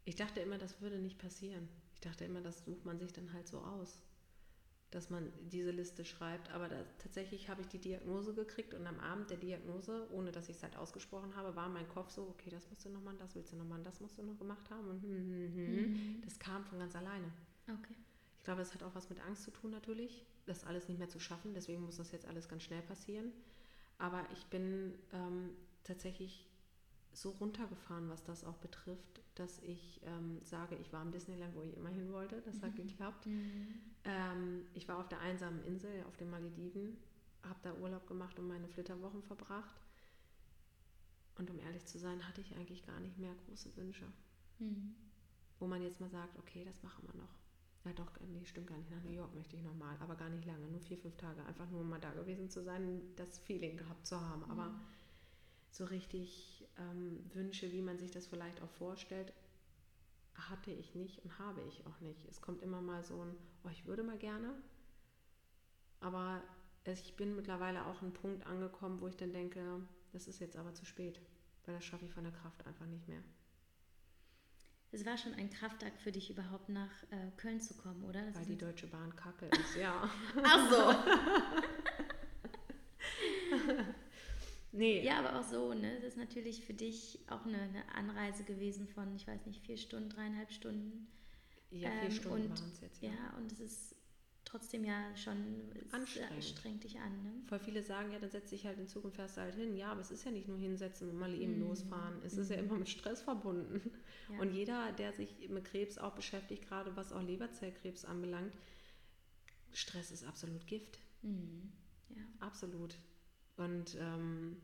[SPEAKER 2] Ich dachte immer, das würde nicht passieren. Ich dachte immer, das sucht man sich dann halt so aus dass man diese Liste schreibt. Aber da, tatsächlich habe ich die Diagnose gekriegt und am Abend der Diagnose, ohne dass ich es halt ausgesprochen habe, war mein Kopf so, okay, das musst du noch machen, das willst du noch machen, das musst du noch gemacht haben. Und hm, hm, hm, mhm. das kam von ganz alleine.
[SPEAKER 1] Okay.
[SPEAKER 2] Ich glaube, das hat auch was mit Angst zu tun natürlich, das alles nicht mehr zu schaffen. Deswegen muss das jetzt alles ganz schnell passieren. Aber ich bin ähm, tatsächlich so runtergefahren, was das auch betrifft, dass ich ähm, sage, ich war im Disneyland, wo ich immer hin wollte. Das hat mhm. geklappt. Mhm. Ähm, ich war auf der einsamen Insel, auf den Malediven, habe da Urlaub gemacht und meine Flitterwochen verbracht. Und um ehrlich zu sein, hatte ich eigentlich gar nicht mehr große Wünsche. Mhm. Wo man jetzt mal sagt, okay, das machen wir noch. Ja doch, nee, stimmt gar nicht. Nach New York möchte ich nochmal, aber gar nicht lange, nur vier, fünf Tage. Einfach nur mal da gewesen zu sein, das Feeling gehabt zu haben. Aber mhm. So richtig ähm, Wünsche, wie man sich das vielleicht auch vorstellt, hatte ich nicht und habe ich auch nicht. Es kommt immer mal so ein, oh, ich würde mal gerne, aber ich bin mittlerweile auch an einen Punkt angekommen, wo ich dann denke, das ist jetzt aber zu spät, weil das schaffe ich von der Kraft einfach nicht mehr.
[SPEAKER 1] Es war schon ein Kraftakt für dich überhaupt nach äh, Köln zu kommen, oder?
[SPEAKER 2] Das weil die Deutsche Bahn kacke ist, ja.
[SPEAKER 1] Ach so. Nee. Ja, aber auch so, ne? Das ist natürlich für dich auch eine, eine Anreise gewesen von, ich weiß nicht, vier Stunden, dreieinhalb Stunden.
[SPEAKER 2] Ja, vier ähm, Stunden waren es jetzt.
[SPEAKER 1] Ja. ja, und es ist trotzdem ja schon
[SPEAKER 2] anstrengend.
[SPEAKER 1] strengt dich an. Ne?
[SPEAKER 2] Voll viele sagen, ja, dann setze ich halt in Zukunft fährst du halt hin. Ja, aber es ist ja nicht nur hinsetzen und mal eben mm. losfahren. Es mm. ist ja mhm. immer mit Stress verbunden. Ja. Und jeder, der sich mit Krebs auch beschäftigt, gerade was auch Leberzellkrebs anbelangt, Stress ist absolut Gift. Mm. Ja. Absolut. Und ähm,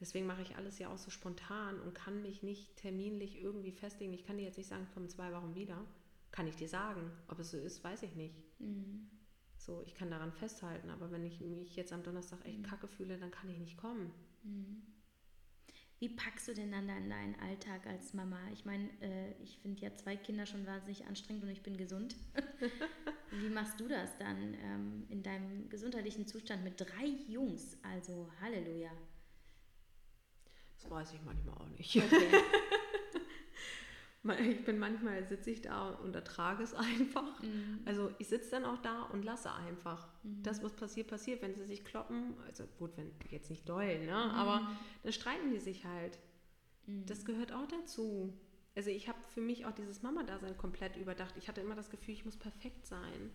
[SPEAKER 2] deswegen mache ich alles ja auch so spontan und kann mich nicht terminlich irgendwie festlegen. Ich kann dir jetzt nicht sagen, ich komme in zwei Wochen wieder, kann ich dir sagen. Ob es so ist, weiß ich nicht. Mhm. So, ich kann daran festhalten, aber wenn ich mich jetzt am Donnerstag echt mhm. kacke fühle, dann kann ich nicht kommen. Mhm.
[SPEAKER 1] Wie packst du denn dann deinen Alltag als Mama? Ich meine, äh, ich finde ja zwei Kinder schon wahnsinnig anstrengend und ich bin gesund. Wie machst du das dann ähm, in deinem gesundheitlichen Zustand mit drei Jungs? Also Halleluja.
[SPEAKER 2] Das weiß ich manchmal auch nicht. Okay. ich bin manchmal sitze ich da und ertrage es einfach. Mhm. Also ich sitze dann auch da und lasse einfach. Mhm. Das, was passiert, passiert. Wenn sie sich kloppen, also gut, wenn jetzt nicht doll, ne? Mhm. aber dann streiten die sich halt. Mhm. Das gehört auch dazu. Also ich habe für mich auch dieses Mama-Dasein komplett überdacht. Ich hatte immer das Gefühl, ich muss perfekt sein.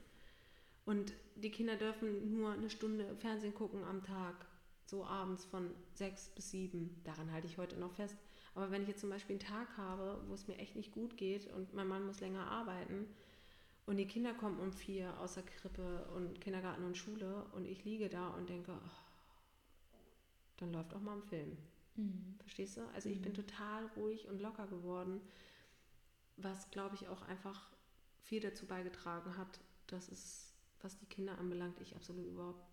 [SPEAKER 2] Und die Kinder dürfen nur eine Stunde Fernsehen gucken am Tag, so abends von sechs bis sieben. Daran halte ich heute noch fest. Aber wenn ich jetzt zum Beispiel einen Tag habe, wo es mir echt nicht gut geht und mein Mann muss länger arbeiten und die Kinder kommen um vier aus der Krippe und Kindergarten und Schule und ich liege da und denke, oh, dann läuft auch mal ein Film. Mhm. Verstehst du? Also ich mhm. bin total ruhig und locker geworden, was glaube ich auch einfach viel dazu beigetragen hat, dass es, was die Kinder anbelangt, ich absolut überhaupt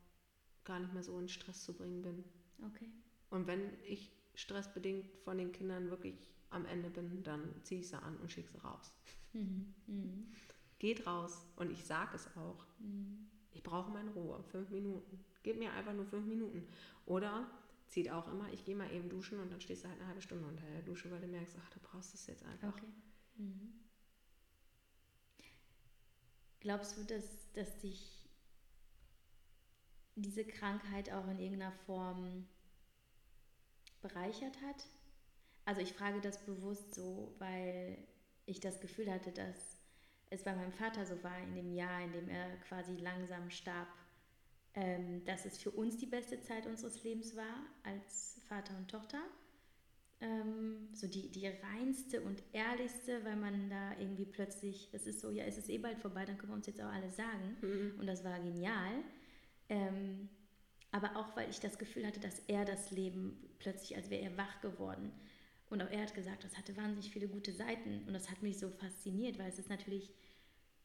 [SPEAKER 2] gar nicht mehr so in Stress zu bringen bin. Okay. Und wenn ich stressbedingt von den Kindern wirklich am Ende bin, dann ziehe ich sie an und schicke sie raus. Mhm. Mhm. Geht raus und ich sage es auch. Mhm. Ich brauche meine Ruhe, fünf Minuten. Gib mir einfach nur fünf Minuten. Oder zieht auch immer, ich gehe mal eben duschen und dann stehst du halt eine halbe Stunde unter der Dusche, weil du merkst, ach, du brauchst es jetzt einfach. Okay. Mhm.
[SPEAKER 1] Glaubst du, dass, dass dich diese Krankheit auch in irgendeiner Form bereichert hat? Also ich frage das bewusst so, weil ich das Gefühl hatte, dass es bei meinem Vater so war, in dem Jahr, in dem er quasi langsam starb, ähm, dass es für uns die beste Zeit unseres Lebens war, als Vater und Tochter. Ähm, so die, die reinste und ehrlichste, weil man da irgendwie plötzlich, es ist so, ja, es ist eh bald vorbei, dann können wir uns jetzt auch alle sagen. Mhm. Und das war genial. Ähm, aber auch weil ich das Gefühl hatte, dass er das Leben plötzlich, als wäre er wach geworden. Und auch er hat gesagt, das hatte wahnsinnig viele gute Seiten und das hat mich so fasziniert, weil es ist natürlich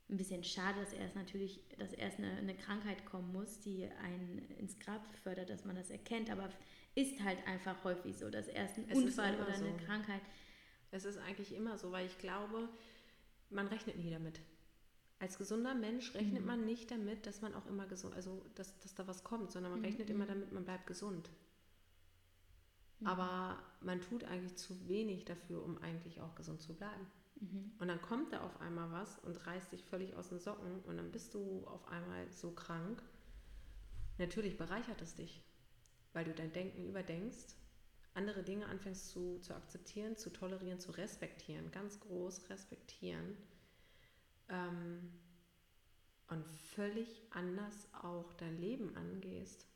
[SPEAKER 1] ein bisschen schade, dass erst natürlich, dass erst eine, eine Krankheit kommen muss, die einen ins Grab fördert, dass man das erkennt, aber ist halt einfach häufig so, dass erst ein es Unfall oder so. eine Krankheit.
[SPEAKER 2] Es ist eigentlich immer so, weil ich glaube, man rechnet nie damit als gesunder Mensch rechnet mhm. man nicht damit, dass man auch immer gesund, also dass, dass da was kommt, sondern man mhm. rechnet immer damit, man bleibt gesund. Mhm. Aber man tut eigentlich zu wenig dafür, um eigentlich auch gesund zu bleiben. Mhm. Und dann kommt da auf einmal was und reißt dich völlig aus den Socken und dann bist du auf einmal so krank. Natürlich bereichert es dich, weil du dein Denken überdenkst, andere Dinge anfängst zu, zu akzeptieren, zu tolerieren, zu respektieren, ganz groß respektieren ähm, und völlig anders auch dein Leben angehst.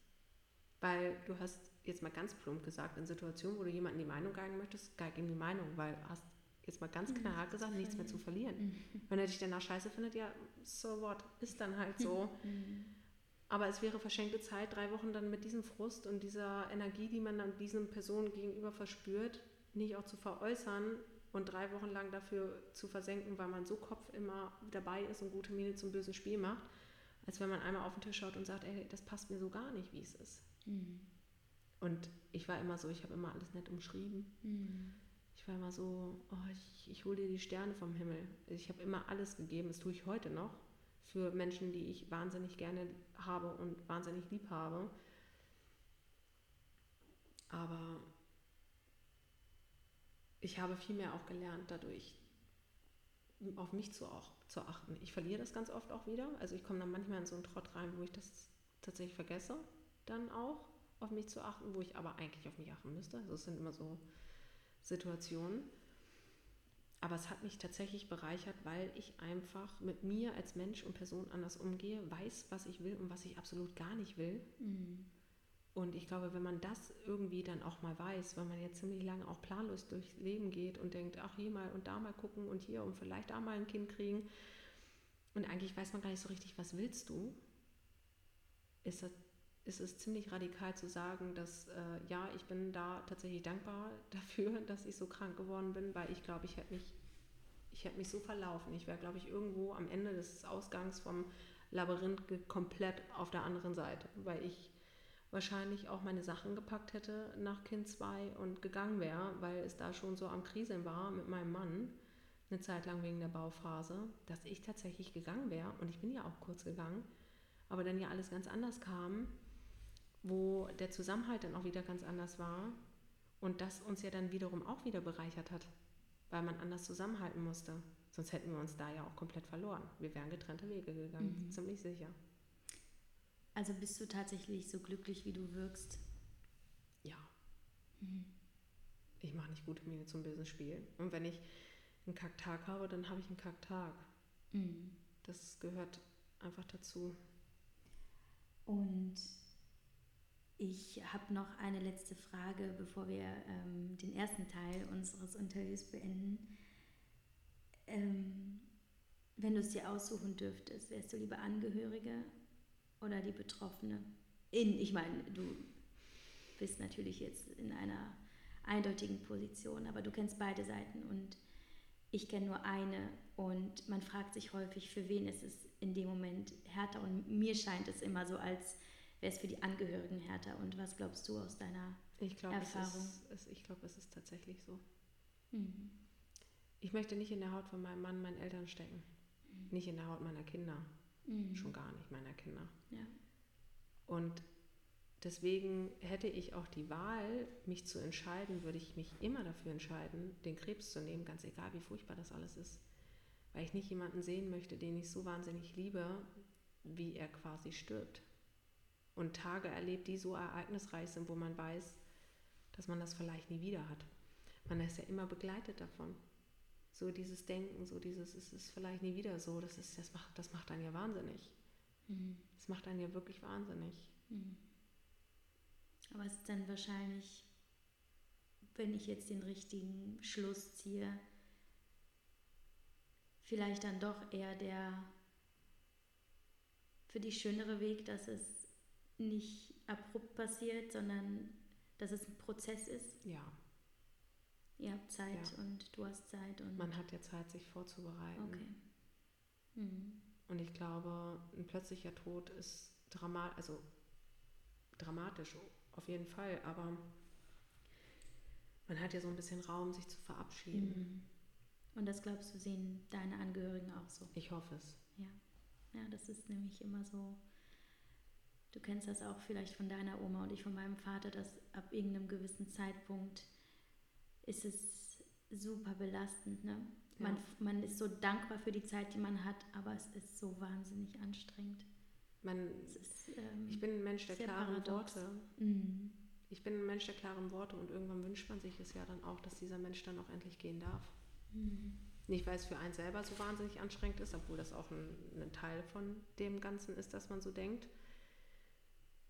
[SPEAKER 2] Weil du hast jetzt mal ganz plump gesagt, in Situationen, wo du jemandem die Meinung geigen möchtest, geig ihm die Meinung, weil du hast jetzt mal ganz mhm. knallhart gesagt, nichts mehr zu verlieren. Mhm. Wenn er dich danach scheiße findet, ja, so what, ist dann halt so. Mhm. Aber es wäre verschenkte Zeit, drei Wochen dann mit diesem Frust und dieser Energie, die man dann diesen Personen gegenüber verspürt, nicht auch zu veräußern, und drei Wochen lang dafür zu versenken, weil man so Kopf immer dabei ist und gute Miene zum bösen Spiel macht, als wenn man einmal auf den Tisch schaut und sagt, ey, das passt mir so gar nicht, wie es ist. Mhm. Und ich war immer so, ich habe immer alles nett umschrieben. Mhm. Ich war immer so, oh, ich, ich hole dir die Sterne vom Himmel. Ich habe immer alles gegeben, das tue ich heute noch, für Menschen, die ich wahnsinnig gerne habe und wahnsinnig lieb habe. Aber ich habe viel mehr auch gelernt dadurch, auf mich zu, auch, zu achten. Ich verliere das ganz oft auch wieder. Also ich komme dann manchmal in so einen Trott rein, wo ich das tatsächlich vergesse, dann auch auf mich zu achten, wo ich aber eigentlich auf mich achten müsste. Also es sind immer so Situationen. Aber es hat mich tatsächlich bereichert, weil ich einfach mit mir als Mensch und Person anders umgehe, weiß, was ich will und was ich absolut gar nicht will. Mhm. Und ich glaube, wenn man das irgendwie dann auch mal weiß, wenn man jetzt ziemlich lange auch planlos durchs Leben geht und denkt, ach hier mal und da mal gucken und hier und vielleicht da mal ein Kind kriegen und eigentlich weiß man gar nicht so richtig, was willst du, ist, das, ist es ziemlich radikal zu sagen, dass äh, ja, ich bin da tatsächlich dankbar dafür, dass ich so krank geworden bin, weil ich glaube, ich hätte mich, ich hätte mich so verlaufen. Ich wäre, glaube ich, irgendwo am Ende des Ausgangs vom Labyrinth komplett auf der anderen Seite, weil ich wahrscheinlich auch meine Sachen gepackt hätte nach Kind 2 und gegangen wäre, weil es da schon so am Kriseln war mit meinem Mann, eine Zeit lang wegen der Bauphase, dass ich tatsächlich gegangen wäre und ich bin ja auch kurz gegangen, aber dann ja alles ganz anders kam, wo der Zusammenhalt dann auch wieder ganz anders war und das uns ja dann wiederum auch wieder bereichert hat, weil man anders zusammenhalten musste. Sonst hätten wir uns da ja auch komplett verloren. Wir wären getrennte Wege gegangen, mhm. ziemlich sicher.
[SPEAKER 1] Also bist du tatsächlich so glücklich, wie du wirkst?
[SPEAKER 2] Ja. Mhm. Ich mache nicht gute Miene zum bösen Spiel. Und wenn ich einen Kacktag habe, dann habe ich einen Kacktag. Mhm. Das gehört einfach dazu.
[SPEAKER 1] Und ich habe noch eine letzte Frage, bevor wir ähm, den ersten Teil unseres Interviews beenden. Ähm, wenn du es dir aussuchen dürftest, wärst du lieber Angehörige oder die Betroffene? In, ich meine, du bist natürlich jetzt in einer eindeutigen Position, aber du kennst beide Seiten und ich kenne nur eine und man fragt sich häufig, für wen ist es in dem Moment härter und mir scheint es immer so, als wäre es für die Angehörigen härter. Und was glaubst du aus deiner ich glaub, Erfahrung?
[SPEAKER 2] Es ist, ich glaube, es ist tatsächlich so. Mhm. Ich möchte nicht in der Haut von meinem Mann, meinen Eltern stecken. Mhm. Nicht in der Haut meiner Kinder. Mhm. Schon gar nicht meiner Kinder. Ja. Und deswegen hätte ich auch die Wahl, mich zu entscheiden, würde ich mich immer dafür entscheiden, den Krebs zu nehmen, ganz egal, wie furchtbar das alles ist. Weil ich nicht jemanden sehen möchte, den ich so wahnsinnig liebe, wie er quasi stirbt. Und Tage erlebt, die so ereignisreich sind, wo man weiß, dass man das vielleicht nie wieder hat. Man ist ja immer begleitet davon. So dieses Denken, so dieses, es ist vielleicht nie wieder so, das, ist, das, macht, das macht einen ja wahnsinnig. Mhm. Das macht einen ja wirklich wahnsinnig. Mhm.
[SPEAKER 1] Aber es ist dann wahrscheinlich, wenn ich jetzt den richtigen Schluss ziehe, vielleicht dann doch eher der für die schönere Weg, dass es nicht abrupt passiert, sondern dass es ein Prozess ist.
[SPEAKER 2] Ja.
[SPEAKER 1] Ihr habt Zeit ja. und du hast Zeit. Und
[SPEAKER 2] Man hat ja Zeit, sich vorzubereiten. Okay. Mhm. Und ich glaube, ein plötzlicher Tod ist dramat also dramatisch, auf jeden Fall, aber man hat ja so ein bisschen Raum, sich zu verabschieden. Mhm.
[SPEAKER 1] Und das glaubst du, sehen deine Angehörigen auch so?
[SPEAKER 2] Ich hoffe es.
[SPEAKER 1] Ja. Ja, das ist nämlich immer so. Du kennst das auch vielleicht von deiner Oma und ich von meinem Vater, dass ab irgendeinem gewissen Zeitpunkt ist es super belastend. Ne? Ja. Man, man ist so dankbar für die Zeit, die man hat, aber es ist so wahnsinnig anstrengend.
[SPEAKER 2] Man, ist, ähm, ich bin ein Mensch der klaren paradox. Worte. Mhm. Ich bin ein Mensch der klaren Worte und irgendwann wünscht man sich es ja dann auch, dass dieser Mensch dann auch endlich gehen darf. Mhm. Nicht, weil es für einen selber so wahnsinnig anstrengend ist, obwohl das auch ein, ein, Teil von dem Ganzen ist, dass man so denkt.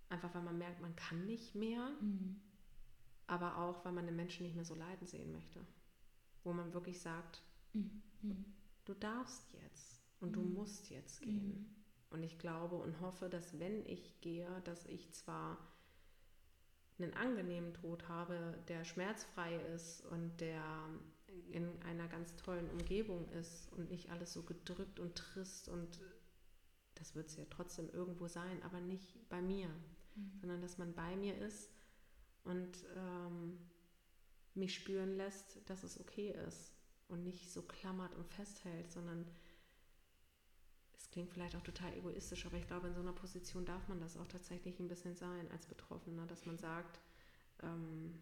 [SPEAKER 2] Einfach weil man merkt, man kann nicht mehr. Mhm. Aber auch, weil man den Menschen nicht mehr so leiden sehen möchte. Wo man wirklich sagt, mhm. du darfst jetzt und du mhm. musst jetzt gehen. Mhm. Und ich glaube und hoffe, dass wenn ich gehe, dass ich zwar einen angenehmen Tod habe, der schmerzfrei ist und der in einer ganz tollen Umgebung ist und nicht alles so gedrückt und trist und das wird es ja trotzdem irgendwo sein, aber nicht bei mir, mhm. sondern dass man bei mir ist und ähm, mich spüren lässt, dass es okay ist und nicht so klammert und festhält, sondern es klingt vielleicht auch total egoistisch, aber ich glaube, in so einer Position darf man das auch tatsächlich ein bisschen sein als Betroffener, dass man sagt, ähm,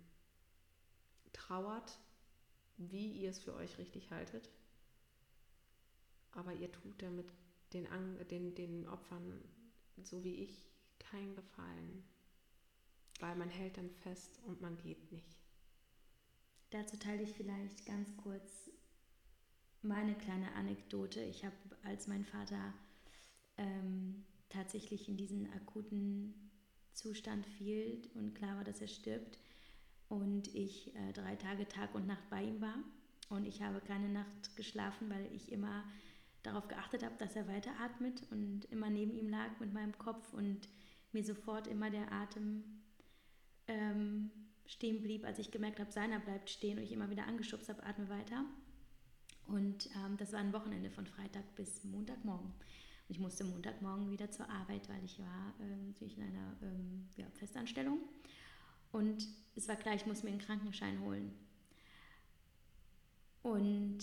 [SPEAKER 2] trauert, wie ihr es für euch richtig haltet, aber ihr tut damit den, den, den Opfern, so wie ich, keinen Gefallen, weil man hält dann fest und man geht nicht.
[SPEAKER 1] Dazu teile ich vielleicht ganz kurz meine kleine Anekdote. Ich habe, als mein Vater ähm, tatsächlich in diesen akuten Zustand fiel und klar war, dass er stirbt und ich äh, drei Tage Tag und Nacht bei ihm war und ich habe keine Nacht geschlafen, weil ich immer darauf geachtet habe, dass er weiteratmet und immer neben ihm lag mit meinem Kopf und mir sofort immer der Atem ähm, stehen blieb, als ich gemerkt habe, seiner bleibt stehen und ich immer wieder angeschubst habe, atme weiter. Und ähm, das war ein Wochenende von Freitag bis Montagmorgen. Und ich musste Montagmorgen wieder zur Arbeit, weil ich war ähm, natürlich in einer ähm, ja, Festanstellung. Und es war klar, ich muss mir einen Krankenschein holen. Und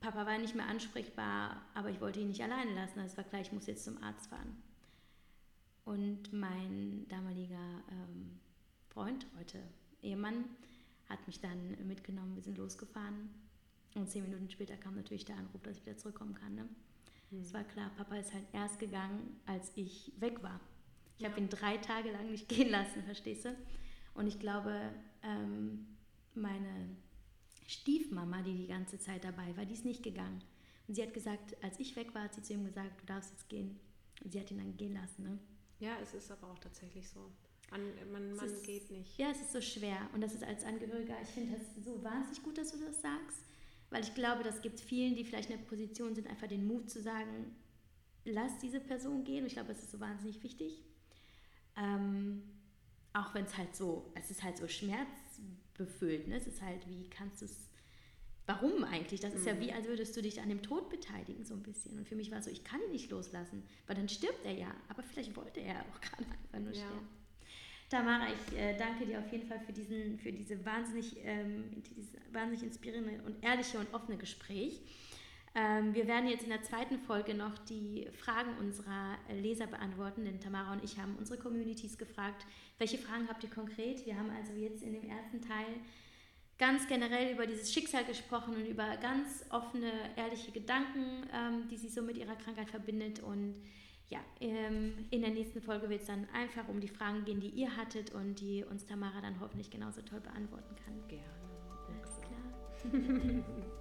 [SPEAKER 1] Papa war nicht mehr ansprechbar, aber ich wollte ihn nicht alleine lassen. Also es war klar, ich muss jetzt zum Arzt fahren. Und mein damaliger ähm, Freund, heute Ehemann, hat mich dann mitgenommen. Wir sind losgefahren. Und zehn Minuten später kam natürlich der Anruf, dass ich wieder zurückkommen kann. Ne? Mhm. Es war klar, Papa ist halt erst gegangen, als ich weg war. Ich ja. habe ihn drei Tage lang nicht gehen lassen, verstehst du? Und ich glaube, ähm, meine Stiefmama, die die ganze Zeit dabei war, die ist nicht gegangen. Und sie hat gesagt, als ich weg war, hat sie zu ihm gesagt, du darfst jetzt gehen. Und sie hat ihn dann gehen lassen. Ne?
[SPEAKER 2] Ja, es ist aber auch tatsächlich so. Man, man, man
[SPEAKER 1] ist,
[SPEAKER 2] geht nicht.
[SPEAKER 1] Ja, es ist so schwer. Und das ist als Angehöriger, ich finde das so wahnsinnig gut, dass du das sagst. Weil ich glaube, das gibt vielen, die vielleicht in der Position sind, einfach den Mut zu sagen, lass diese Person gehen. Und ich glaube, das ist so wahnsinnig wichtig. Ähm, auch wenn es halt so, es ist halt so schmerzbefüllt. Ne? Es ist halt, wie kannst du es, warum eigentlich? Das ist mhm. ja wie, als würdest du dich an dem Tod beteiligen, so ein bisschen. Und für mich war es so, ich kann ihn nicht loslassen, weil dann stirbt er ja. Aber vielleicht wollte er auch gerade einfach nur ja. sterben. Tamara, ich äh, danke dir auf jeden Fall für, diesen, für diese wahnsinnig, ähm, dieses wahnsinnig inspirierende und ehrliche und offene Gespräch. Ähm, wir werden jetzt in der zweiten Folge noch die Fragen unserer Leser beantworten, denn Tamara und ich haben unsere Communities gefragt, welche Fragen habt ihr konkret? Wir haben also jetzt in dem ersten Teil ganz generell über dieses Schicksal gesprochen und über ganz offene, ehrliche Gedanken, ähm, die sie so mit ihrer Krankheit verbindet. Und ja, ähm, in der nächsten Folge wird es dann einfach um die Fragen gehen, die ihr hattet und die uns Tamara dann hoffentlich genauso toll beantworten kann.
[SPEAKER 2] Gerne.
[SPEAKER 1] Alles klar.